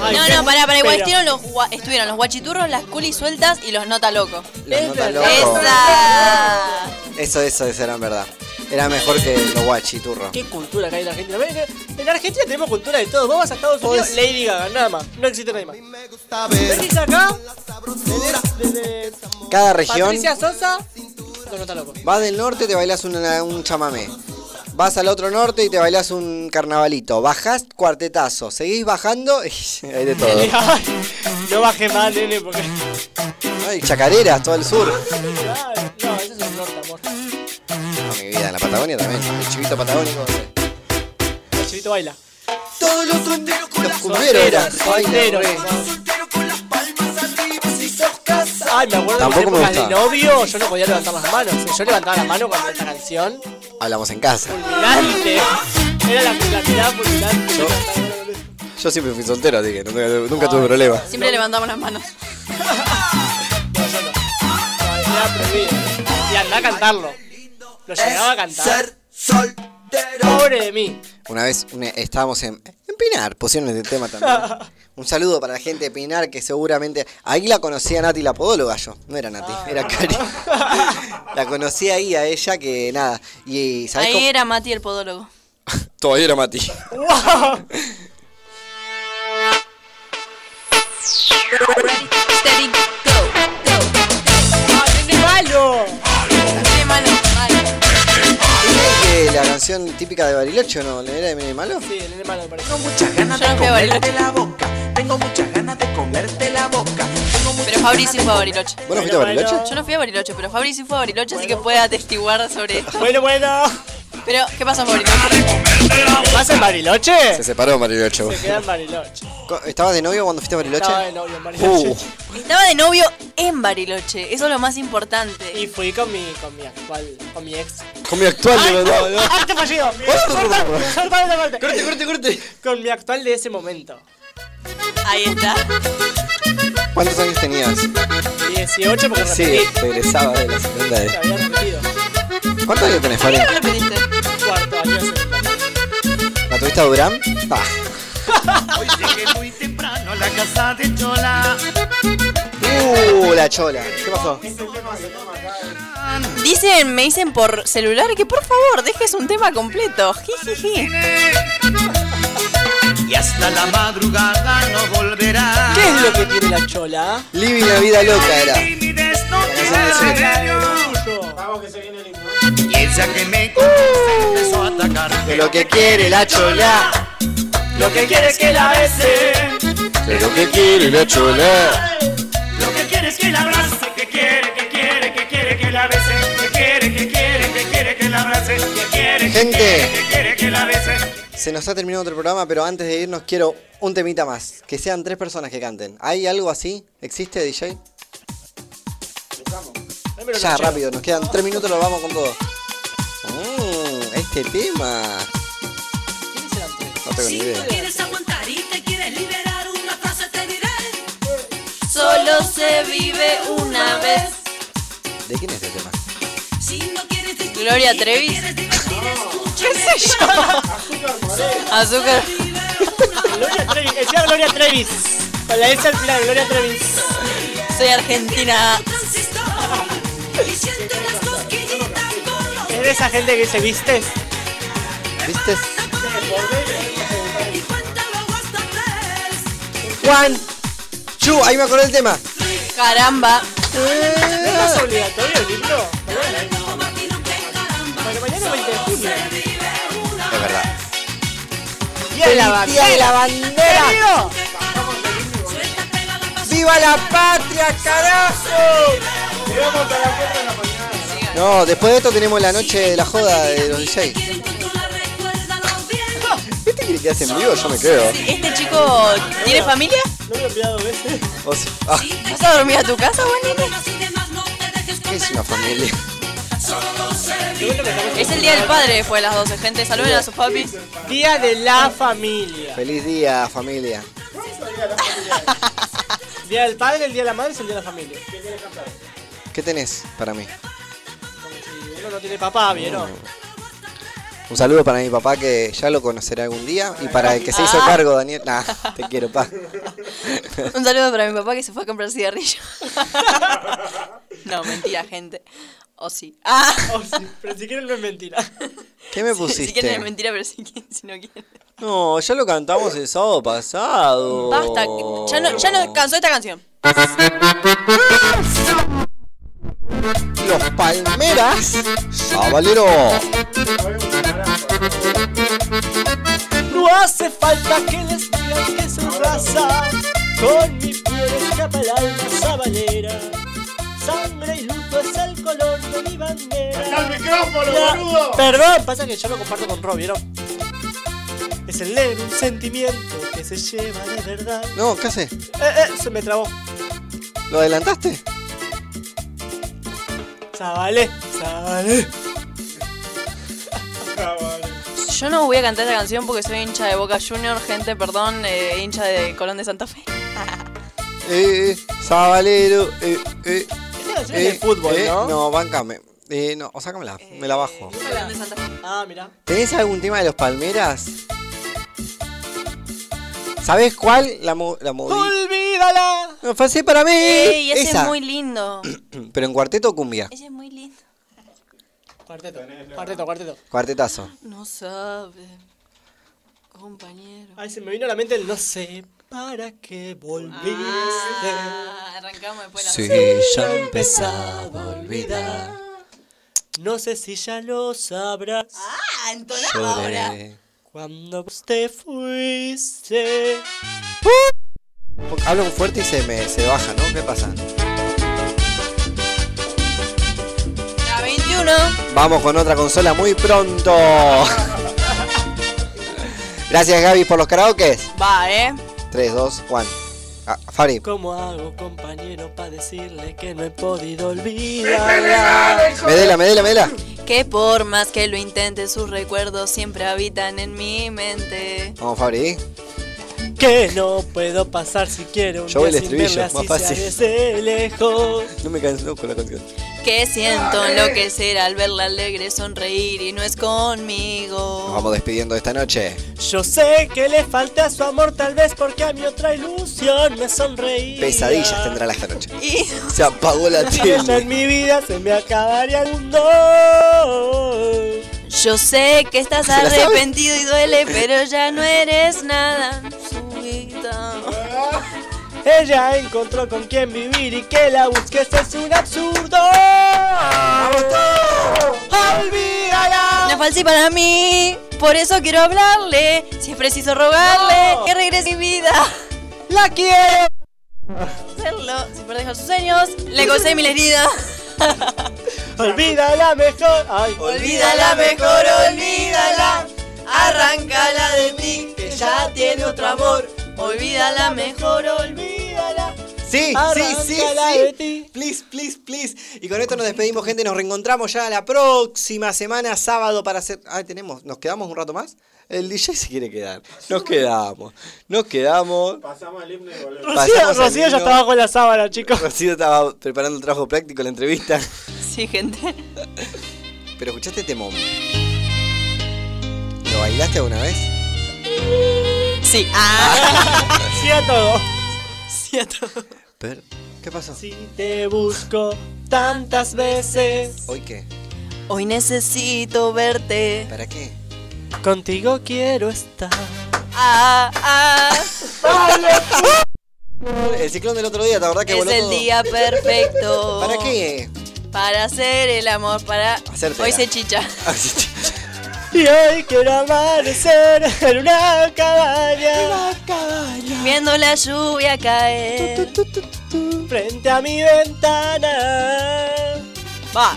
Ay, no, no, pará, pará. Igual pero- estuvieron los, gua- estuvieron los guachiturros, las culis sueltas y los nota loco. Los nota locos. ¡Esa! Eso, eso, eso era en verdad. Era mejor que los guachiturros. ¿Qué cultura que hay en la Argentina? Ven En la Argentina tenemos cultura de todo. Vos vas a Estados Unidos, Lady Gaga, nada más. No existe nadie más. Venís acá, desde, desde Cada región. Patricia Sosa, no, no está loco. Vas del norte te bailás una- un chamamé. Vas al otro norte y te bailás un carnavalito. Bajás cuartetazo. Seguís bajando y (laughs) hay de todo. (laughs) no bajé más, nene, porque. Hay chacareras, todo el sur. No, eso es el norte, amor. No, mi vida, en la Patagonia también. El chivito patagónico. El chivito baila. Todos los solteros con Los cumbieros. Ay, Solteros. Ay, me acuerdo de gustaba. novio, yo no podía levantar las manos. Yo levantaba las manos cuando esta canción. Hablamos en casa. Fulminante. Era la, la mirada fulminante. Yo- Yo siempre fui soltero, así que nunca, nunca tuve problema. Siempre levantamos las manos. (laughs) Y andá a cantarlo. Lo llegaba a cantar. Pobre de mí. Una vez una- estábamos en, en Pinar, pusieron este tema también. (laughs) Un saludo para la gente de Pinar que seguramente. Ahí la conocí a Nati la podóloga yo. No era Nati, era Cari. (laughs) La conocí ahí a ella que nada. Y ¿sabés Ahí cómo? era Mati el podólogo. (laughs) Todavía era Mati. ¡Wow! Steady, go, ¡Qué malo! ¿Viste que la canción típica de Bariloche o no? ¿Le era de Nene Malo? Sí, el nene malo me parece. Tengo muchas ganas de la boca. Tengo muchas ganas de comerte la boca. Pero Fabri sí de fue a Bariloche. ¿Vos no fuiste a Bariloche? Yo no fui a Bariloche, pero Fabri sí fue a Bariloche, así que puede atestiguar sobre (laughs) esto. Bueno, bueno. Pero, ¿qué pasa en Bariloche? ¿Vas en Bariloche? Se separó en Bariloche. Se queda en Bariloche. ¿Estabas de novio cuando fuiste a Bariloche? Estaba de novio en Bariloche. Uh, Estaba de novio en Bariloche, eso es lo más importante. Y fui con mi, con mi actual, con mi ex. con mi actual ¡Ay, no, no, no. ¡Acto fallido! ¡Soltame esa parte! Corte, corte, corte. Con mi actual de ese momento. Ahí está. ¿Cuántos años tenías? 18 porque Sí, repetí. regresaba de la Se secundaria. había repetido. ¿Cuántos años tenés, Fabri? ¿Por qué repetiste? Cuarto año secundaria. ¿La tuviste a Durán? Ah. Hoy llegué muy temprano a la casa de Chola. Uh, la chola. ¿Qué pasó? Dicen, me dicen por celular que por favor dejes un tema completo. Jijiji. Y hasta la madrugada no volverá. ¿Qué es lo que tiene la chola? Living la vida loca era. Vamos que se viene lindo. Y ella que me conoce empezó a atacar. De lo que quiere la chola. Lo que quiere es que la bese. De lo que quiere la chola. Lo que quiere es que la abrace. Que quiere, que quiere, que quiere que la bese. Que quiere, que quiere, que quiere que la abrace. Que quiere, que Gente. quiere, que quiere que la bese. Se nos ha terminado otro programa, pero antes de irnos quiero un temita más. Que sean tres personas que canten. ¿Hay algo así? ¿Existe, DJ? Ya, rápido, nos quedan tres minutos, lo vamos con todo. Mm, este tema. No tengo ni idea. quieres aguantar y te quieres liberar, una frase te diré. Solo se vive una vez. ¿De quién es este tema? Si no quieres discutir, Gloria Trevi. ¿Qué sé yo? Azúcar. Gloria Trevi, decía Gloria Trevis. Con la S al final, Gloria Trevis. Soy argentina. Es de esa gente que se viste. ¿Viste? Juan. Chu, ahí me acordé el tema. Caramba. ¿No es obligatorio el libro? Bueno, mañana es 20 de junio. Día de la Día de la bandera. Querido. ¡Viva la patria, carajo! No, después de esto tenemos la noche de la joda de los DJs. ¿Este quiere que hace en vivo? Yo me quedo. ¿Este chico tiene familia? No me he olvidado veces. O sea, ah, ¿Vas a dormir a tu casa, Juanete? ¿qué es una familia? Es el día del padre después de las 12, gente. Saluden a sus papis. Día de la familia. Feliz día, familia. Día del padre, el día de la madre es el día de la familia. ¿Qué tenés para mí? Si uno no tiene papá, ¿vieron? Un saludo para mi papá que ya lo conocerá algún día. Y para el que se hizo Ah. cargo, Daniel. Nah, te quiero, pa. Un saludo para mi papá que se fue a comprar cigarrillo. (laughs) No, mentira, gente. O sí. Ah, Oh, sí, pero si quieren no es mentira. (laughs) ¿Qué me si quieren es pusiste? mentira, pero si, quieren- si no quieren. No, ya lo cantamos el sábado pasado. Basta. Ya no, ya no cansó esta canción. Los Palmeras. Sabalero. No hace falta que les digan que su raza Con mi piel escapa el alma sabalera Sangre es el color de mi bandera ¡Está el micrófono, Ya, boludo! Perdón, pasa que yo lo comparto con Rob, ¿vieron? Es el leve un sentimiento que se lleva de verdad No, ¿qué hace? Eh, eh, se me trabó ¿Lo adelantaste? Sabale, sabale Yo no voy a cantar esta canción porque soy hincha de Boca Junior, gente, perdón, eh, hincha de Colón de Santa Fe. Eh, eh, Sabalero. Eh, eh. Es de fútbol, ¿no? No, bancame. Eh, no, o sácamela, me la bajo. Colón de Santa Fe. Ah, mira ¿Tenés algún tema de los Palmeras? ¿Sabés cuál? La, mo la moví. ¡Olvídala! No, fue así para mí. Ey, ese Esa. es muy lindo. (clears throat) Pero en cuarteto o cumbia. Ese es muy lindo. Cuarteto, cuarteto, cuarteto Cuartetazo. No sabe, compañero. Ay, se me vino a la mente el no sé para qué volviste Ah, arrancamos después la Sí, ya empezaba a olvidar. No sé si ya lo sabrás Ah, entonaba ahora. Cuando vos te fuiste. Hablo fuerte y se me se baja, ¿no? ¿Qué pasa? La 21. Vamos con otra consola muy pronto. (laughs) Gracias Gaby por los karaokes. Va, eh. 3, 2, 1. Ah, Fari. ¿Cómo hago, compañero, para decirle que no he podido olvidarla? Medela, Medela, Medela. Que por más que lo intente, sus recuerdos siempre habitan en mi mente. Vamos, Fabri. Que no puedo pasar si quiero un Yo voy día el sin estribillo, verla más si fácil. desde lejos. No me canso con la canción. Que siento enloquecer al verla alegre sonreír y no es conmigo. Nos vamos despidiendo esta noche. Yo sé que le falta su amor tal vez porque a mi otra ilusión me sonreía. Pesadillas tendrá la esta noche. Y Se apagó la Si tele. en mi vida se me acabaría el mundo. yo sé que estás ¿Se la sabe? arrepentido y duele, pero ya no eres nada. (laughs) Ella encontró con quien vivir y que la busques es un absurdo. Olvídala. Una falsa para mí, por eso quiero hablarle. Si es preciso rogarle No. que regrese mi vida. La quiero. Hacerlo sin proteger sus sueños, le gocé mil heridas. (laughs) Olvídala mejor. Ay. Olvídala mejor, olvídala. Arráncala de ti, que ya tiene otro amor. Olvídala mejor, olvídala. Sí, sí, sí, sí. Please, please, please. Y con esto nos despedimos, gente. Nos reencontramos ya la próxima semana, sábado, para hacer. Ah, tenemos. ¿Nos quedamos un rato más? El DJ se quiere quedar. Nos quedamos. Nos quedamos. Pasamos el himno y volvemos. Rocío, al Rocío ya estaba con la sábana, chicos. Rocío estaba preparando el trabajo práctico, la entrevista. Sí, gente. Pero escuchaste este mom. ¿Lo bailaste alguna vez? Sí. Ah. (laughs) Sí a todo. Sí a todo. Pero, ¿qué pasó? Si te busco tantas veces. ¿Hoy qué? Hoy necesito verte. ¿Para qué? Contigo quiero estar. Ah, ah. El ciclón del otro día, ¿te acordás que Es voló el todo? día perfecto. ¿Para qué? Para hacer el amor, para... Hacértela. Hoy se chicha. Y hoy quiero amanecer en una cabaña. Viendo la lluvia caer. Frente a mi ventana. Va.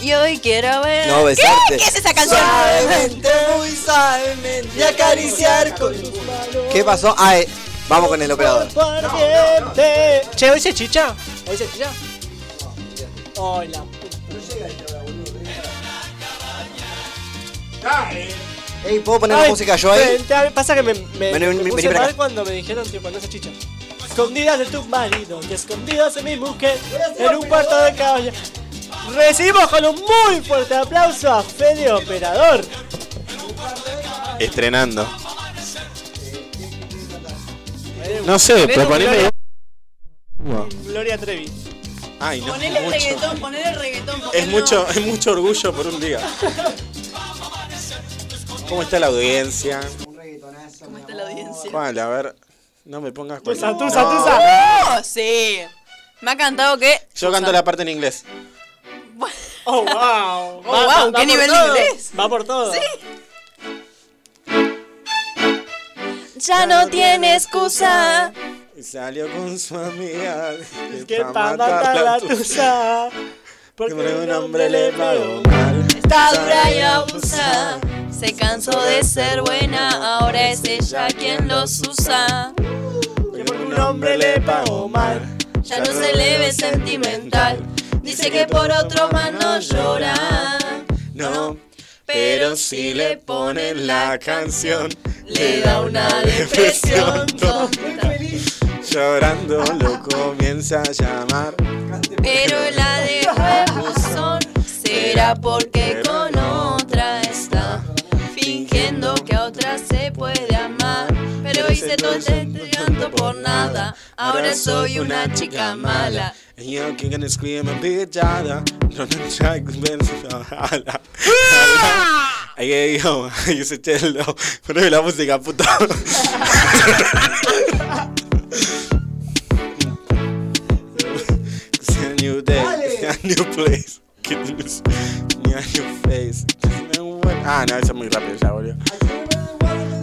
Y hoy quiero ver... No, besarte. ¿Qué? ¿Qué es esa canción? Suavemente, muy suavemente. Y acariciar con ¿Qué pasó? Ah, eh, vamos con el operador. Ardiente. Che, ¿hoy se chicha? ¿Hoy se chicha? Hola. Ey, ¿puedo poner la Ay, música yo ahí? Pasa que me, me, Vení, me vení, puse vení para mal acá. cuando me dijeron tipo no se chicha. Escondidas de tu marido y escondidas de mi mujer en un cuarto de caballo. Recibimos con un muy fuerte aplauso a Fede Operador. Estrenando. No sé, proponeme. Gloria Trevi. Ay, no. Ponele el mucho. reggaetón, ponele el reggaetón. ¿por qué Es no? mucho, es mucho orgullo por un día. (laughs) ¿Cómo está la audiencia? ¿Cómo está la audiencia? ¿Cuál? A ver. No me pongas Tusa, cualquier- tusa, No. ¡Oh, sí! Me ha cantado que... Yo canto la parte en inglés. Oh, wow. wow, ¿qué nivel de inglés? Va por todo. Sí. Ya no tiene excusa. Y salió con su amiga. Es que pa' matar la tusa. Porque un hombre le pagó mal. Está dura y abusa. Se cansó de ser buena, ahora es ella quien los usa. Porque un hombre le pagó mal. Ya no se le ve sentimental. Dice que por otro más no llora. No, pero si le ponen la canción, Le da una depresión. (laughs) Llorando lo comienza a llamar. Pero la en buzón. Será porque con otra está. Fingiendo que a otra se puede amar. Pero hice todo este llanto por nada. Ahora soy una chica mala. And you can gonna scream and be jada. No, no, try to be jala. Ay, yo, yo soy chelo. Poneme la música, puto. It's a new day, it's a new place. Get a new face. Ah, no, eso es muy rápido ya, boludo.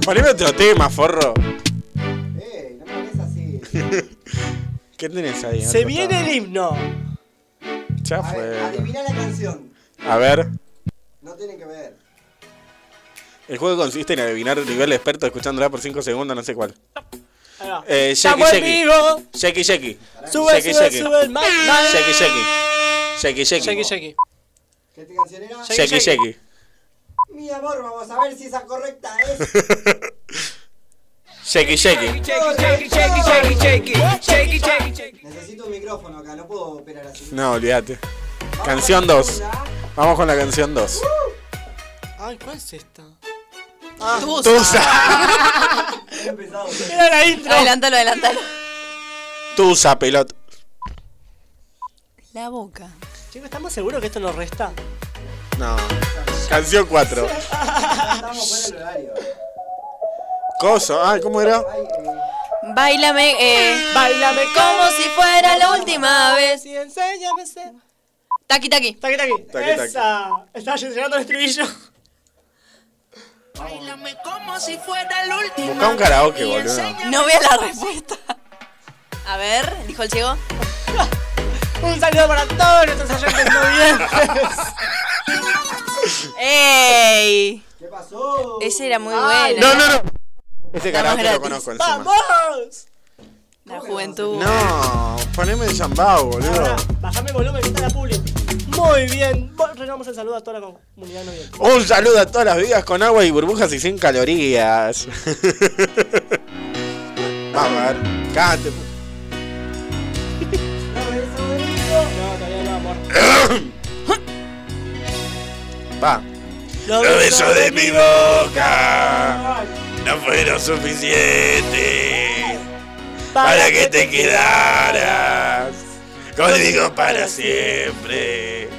Poneme otro tema, forro. Eh, no me hables así. (laughs) ¿Qué tenés ahí? Se viene el himno. Ya A ver, fue. adivina la canción. A ver. No tiene que ver. El juego consiste en adivinar el nivel de experto escuchándola por 5 segundos, no sé cuál. Eh, Sheki. vivo. Sheki Sheki. Sube, Sheki sube, Sheki. sube el. Sheki Sheki. Sheki Sheki. Sheki, sheki. ¿Qué canción era? Sheki Sheki. Mi amor, vamos a ver si esa correcta es. (laughs) Shakey, shakey. Necesito un micrófono acá, no puedo operar así. No, olvídate. Canción 2. Vamos con la canción 2. Ay, ¿cuál es esta? Tusa. (laughs) Era la intro. Adelántalo, adelántalo. Tusa, pelota. La boca. Chicos, ¿estamos seguros que esto nos resta? No. Canción 4. Estamos horario. Coso. Ah, ¿cómo era? Bailame, eh. Bailame como si fuera la última vez. Y enséñame ser. Taqui, taqui. Taqui, taqui. Taqui, taqui. Esa. Estaba llegando el estribillo. Bailame como si fuera el último. Busca un karaoke, boludo. No vea la respuesta. A ver, dijo el chico. (laughs) Un saludo para todos nuestros oyentes. (laughs) ¡Ey! ¿Qué pasó? Ese era muy Ay, bueno. No, no, no. Este Estamos karaoke lo conozco encima. ¡Vamos! La juventud. No, poneme de Jambao, boludo. Ahora, bajame el volumen que está la publi. Muy bien. Renovamos el saludo a toda la comunidad noviembre. Un saludo a todas las bebidas con agua y burbujas y sin calorías. Vamos a ver, cante. No, todavía no, amor. Va. Los besos de mi boca no fueron suficientes para que te quedaras conmigo para siempre.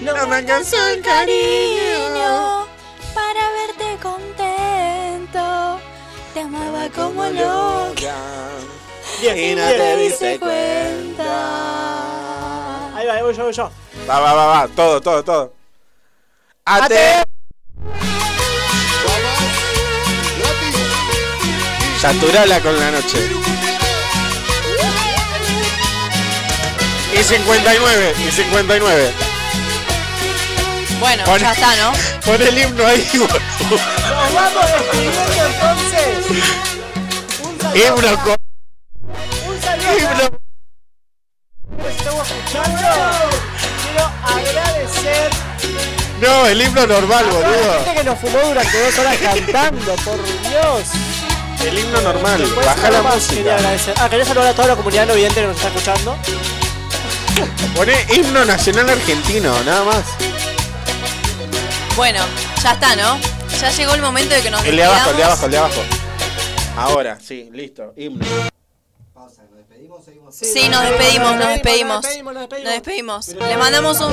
No me alcanzó el cariño. para verte contento. Te amaba como loca. Y no te Te diste diste cuenta. Ahí va, ahí voy yo, voy yo. Va, va, va, va, todo, todo, todo. Ate. Saturala con la noche. Y 59, y 59. Bueno, Pon- ya está, ¿no? (laughs) Pon el himno ahí, (laughs) boludo. Nos vamos despidiendo entonces. Un saludo. Himno con. No, el himno normal, a toda la boludo. gente que nos fumó durante dos horas cantando, por Dios. El himno normal. Baja la Quería música. agradecer. Ah, quería saludar a toda la comunidad no vidente que nos está escuchando. Poné himno nacional argentino, nada más. Bueno, ya está, ¿no? Ya llegó el momento de que nos El de abajo, el de abajo, el de abajo. Ahora, sí, listo. Himno. Pausa, ¿nos despedimos? Seguimos. Sí, nos despedimos, nos despedimos. Nos despedimos, nos despedimos. Nos despedimos. Le mandamos un.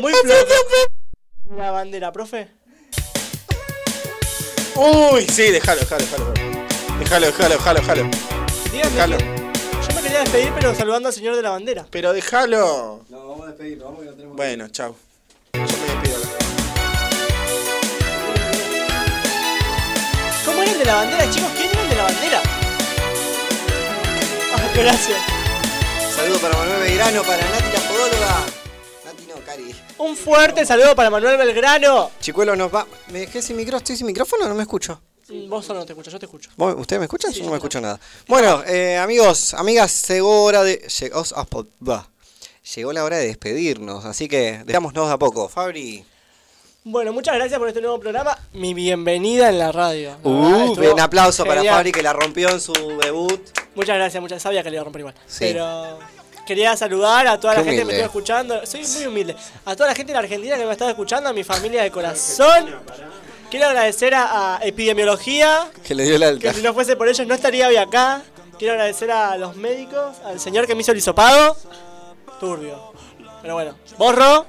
muy flojo. La bandera, profe. Uy, sí, déjalo, déjalo, déjalo. Déjalo, déjalo, déjalo, déjalo. Díganme Déjalo. Yo me quería despedir, pero saludando al señor de la bandera. Pero déjalo. No, vamos a despedirnos, vamos que no tenemos. Bueno, chao. Yo me despido. ¿Cómo era el de la bandera, chicos? ¿Quién era el de la bandera? Ah, gracias. Saludo para Manuel Belgrano, para Nati la podóloga. Cari. Un fuerte saludo para Manuel Belgrano. Chicuelo nos va. ¿Me dejé sin micrófono? ¿Estoy sin micrófono o no me escucho? Vos solo no te escuchas, yo te escucho. ¿Vos- ¿Ustedes me escuchan? yo no me escucho nada. Bueno, eh, amigos, amigas, llegó hora de. Llegó, ah. Llegó la hora de despedirnos, así que dejámonos de a poco. Fabri. Bueno, muchas gracias por este nuevo programa. Mi bienvenida en la radio. La Uh, un aplauso para. Fabri que la rompió en su debut. Muchas gracias, muchas sabía que le iba a romper igual. Sí. Pero quería saludar a toda Qué la gente que me estuvo escuchando. Soy muy humilde. A toda la gente de la Argentina que me estaba escuchando, a mi familia de corazón. Quiero agradecer a, a Epidemiología, Que le dio la alta. que si no fuese por ellos no estaría hoy acá. Quiero agradecer a los médicos, al señor que me hizo el hisopado. Turbio. Pero bueno, borro.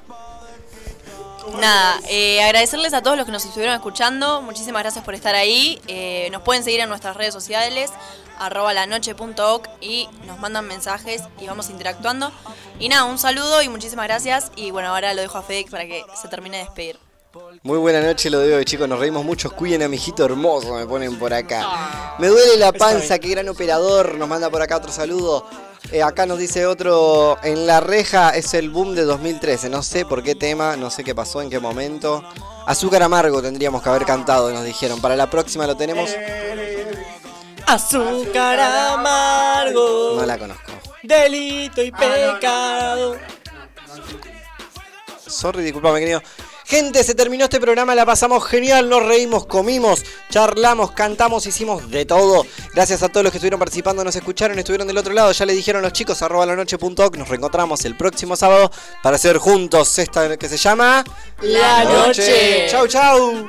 Nada, eh, agradecerles a todos los que nos estuvieron escuchando. Muchísimas gracias por estar ahí. Eh, nos pueden seguir en nuestras redes sociales, arroba lanoche.oc y nos mandan mensajes y vamos interactuando. Y nada, un saludo y muchísimas gracias. Y bueno, ahora lo dejo a FedEx para que se termine de despedir. Muy buena noche, lo digo, chicos. Nos reímos mucho. Cuiden a mi hijito hermoso, me ponen por acá. Me duele la panza, qué gran operador. Nos manda por acá otro saludo. Eh, acá nos dice otro. En la reja es el boom de 2013. No sé por qué tema, no sé qué pasó, en qué momento. Azúcar amargo tendríamos que haber cantado, nos dijeron. Para la próxima lo tenemos. Azúcar amargo. No la conozco. Delito y pecado. Sorry, disculpame, querido. Gente, se terminó este programa, la pasamos genial, nos reímos, comimos, charlamos, cantamos, hicimos de todo. Gracias a todos los que estuvieron participando, nos escucharon, estuvieron del otro lado. Ya le dijeron los chicos, arroba la noche.oc. Nos reencontramos el próximo sábado para hacer juntos esta que se llama La Noche. Chau, chau.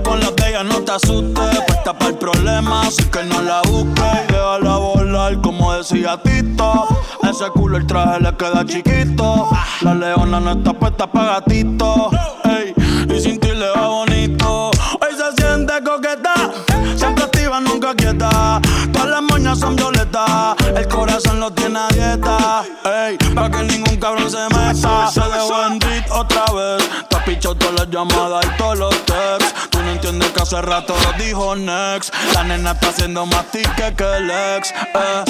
Con la de no te asustes. Puesta para el problema, así que no la busques. Y déjala volar, como decía Tito. Ese culo el traje le queda chiquito. La leona no está puesta para gatito. ey. Y sin ti le va bonito. Hoy se siente coqueta, siempre activa, nunca quieta. Todas las moñas son violetas, el corazón lo tiene a dieta. Ey, para que ningún cabrón se meta. Se dejó en otra vez. Te has todas las llamadas y todos hace rato lo dijo Next. La nena está haciendo más tique que el ex. Eh.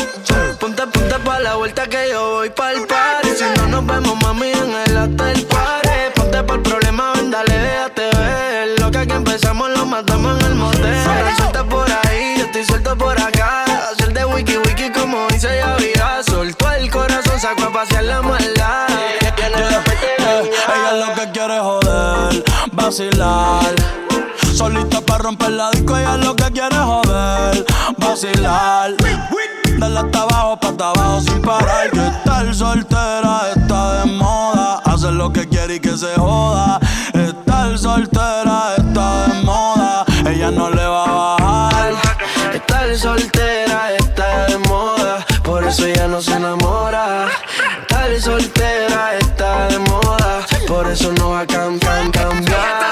Ponte, ponte pa' la vuelta que yo voy pa'l party Si no nos vemos, mami, en el hotel party Ponte el problema, ven, dale, déjate ver Lo que aquí empezamos lo matamos en el motel Suelta por ahí, yo estoy suelto por acá Hacer de wiki wiki como dice Yavira Soltó el corazón, sacó a pasear la maldad Eh, Ella lo que quiere es joder, vacilar. Solita para romper la disco, ella lo que quiere es joder, vacilar. Dale hasta abajo, pa' hasta abajo sin parar. Que estar soltera está de moda. Hacer lo que quiere y que se joda. Estar soltera está de moda. Ella no le va a bajar. Estar soltera está de moda, por eso ya no se enamora. Estar soltera está de moda, por eso no va a cambiar, Ella cambiar.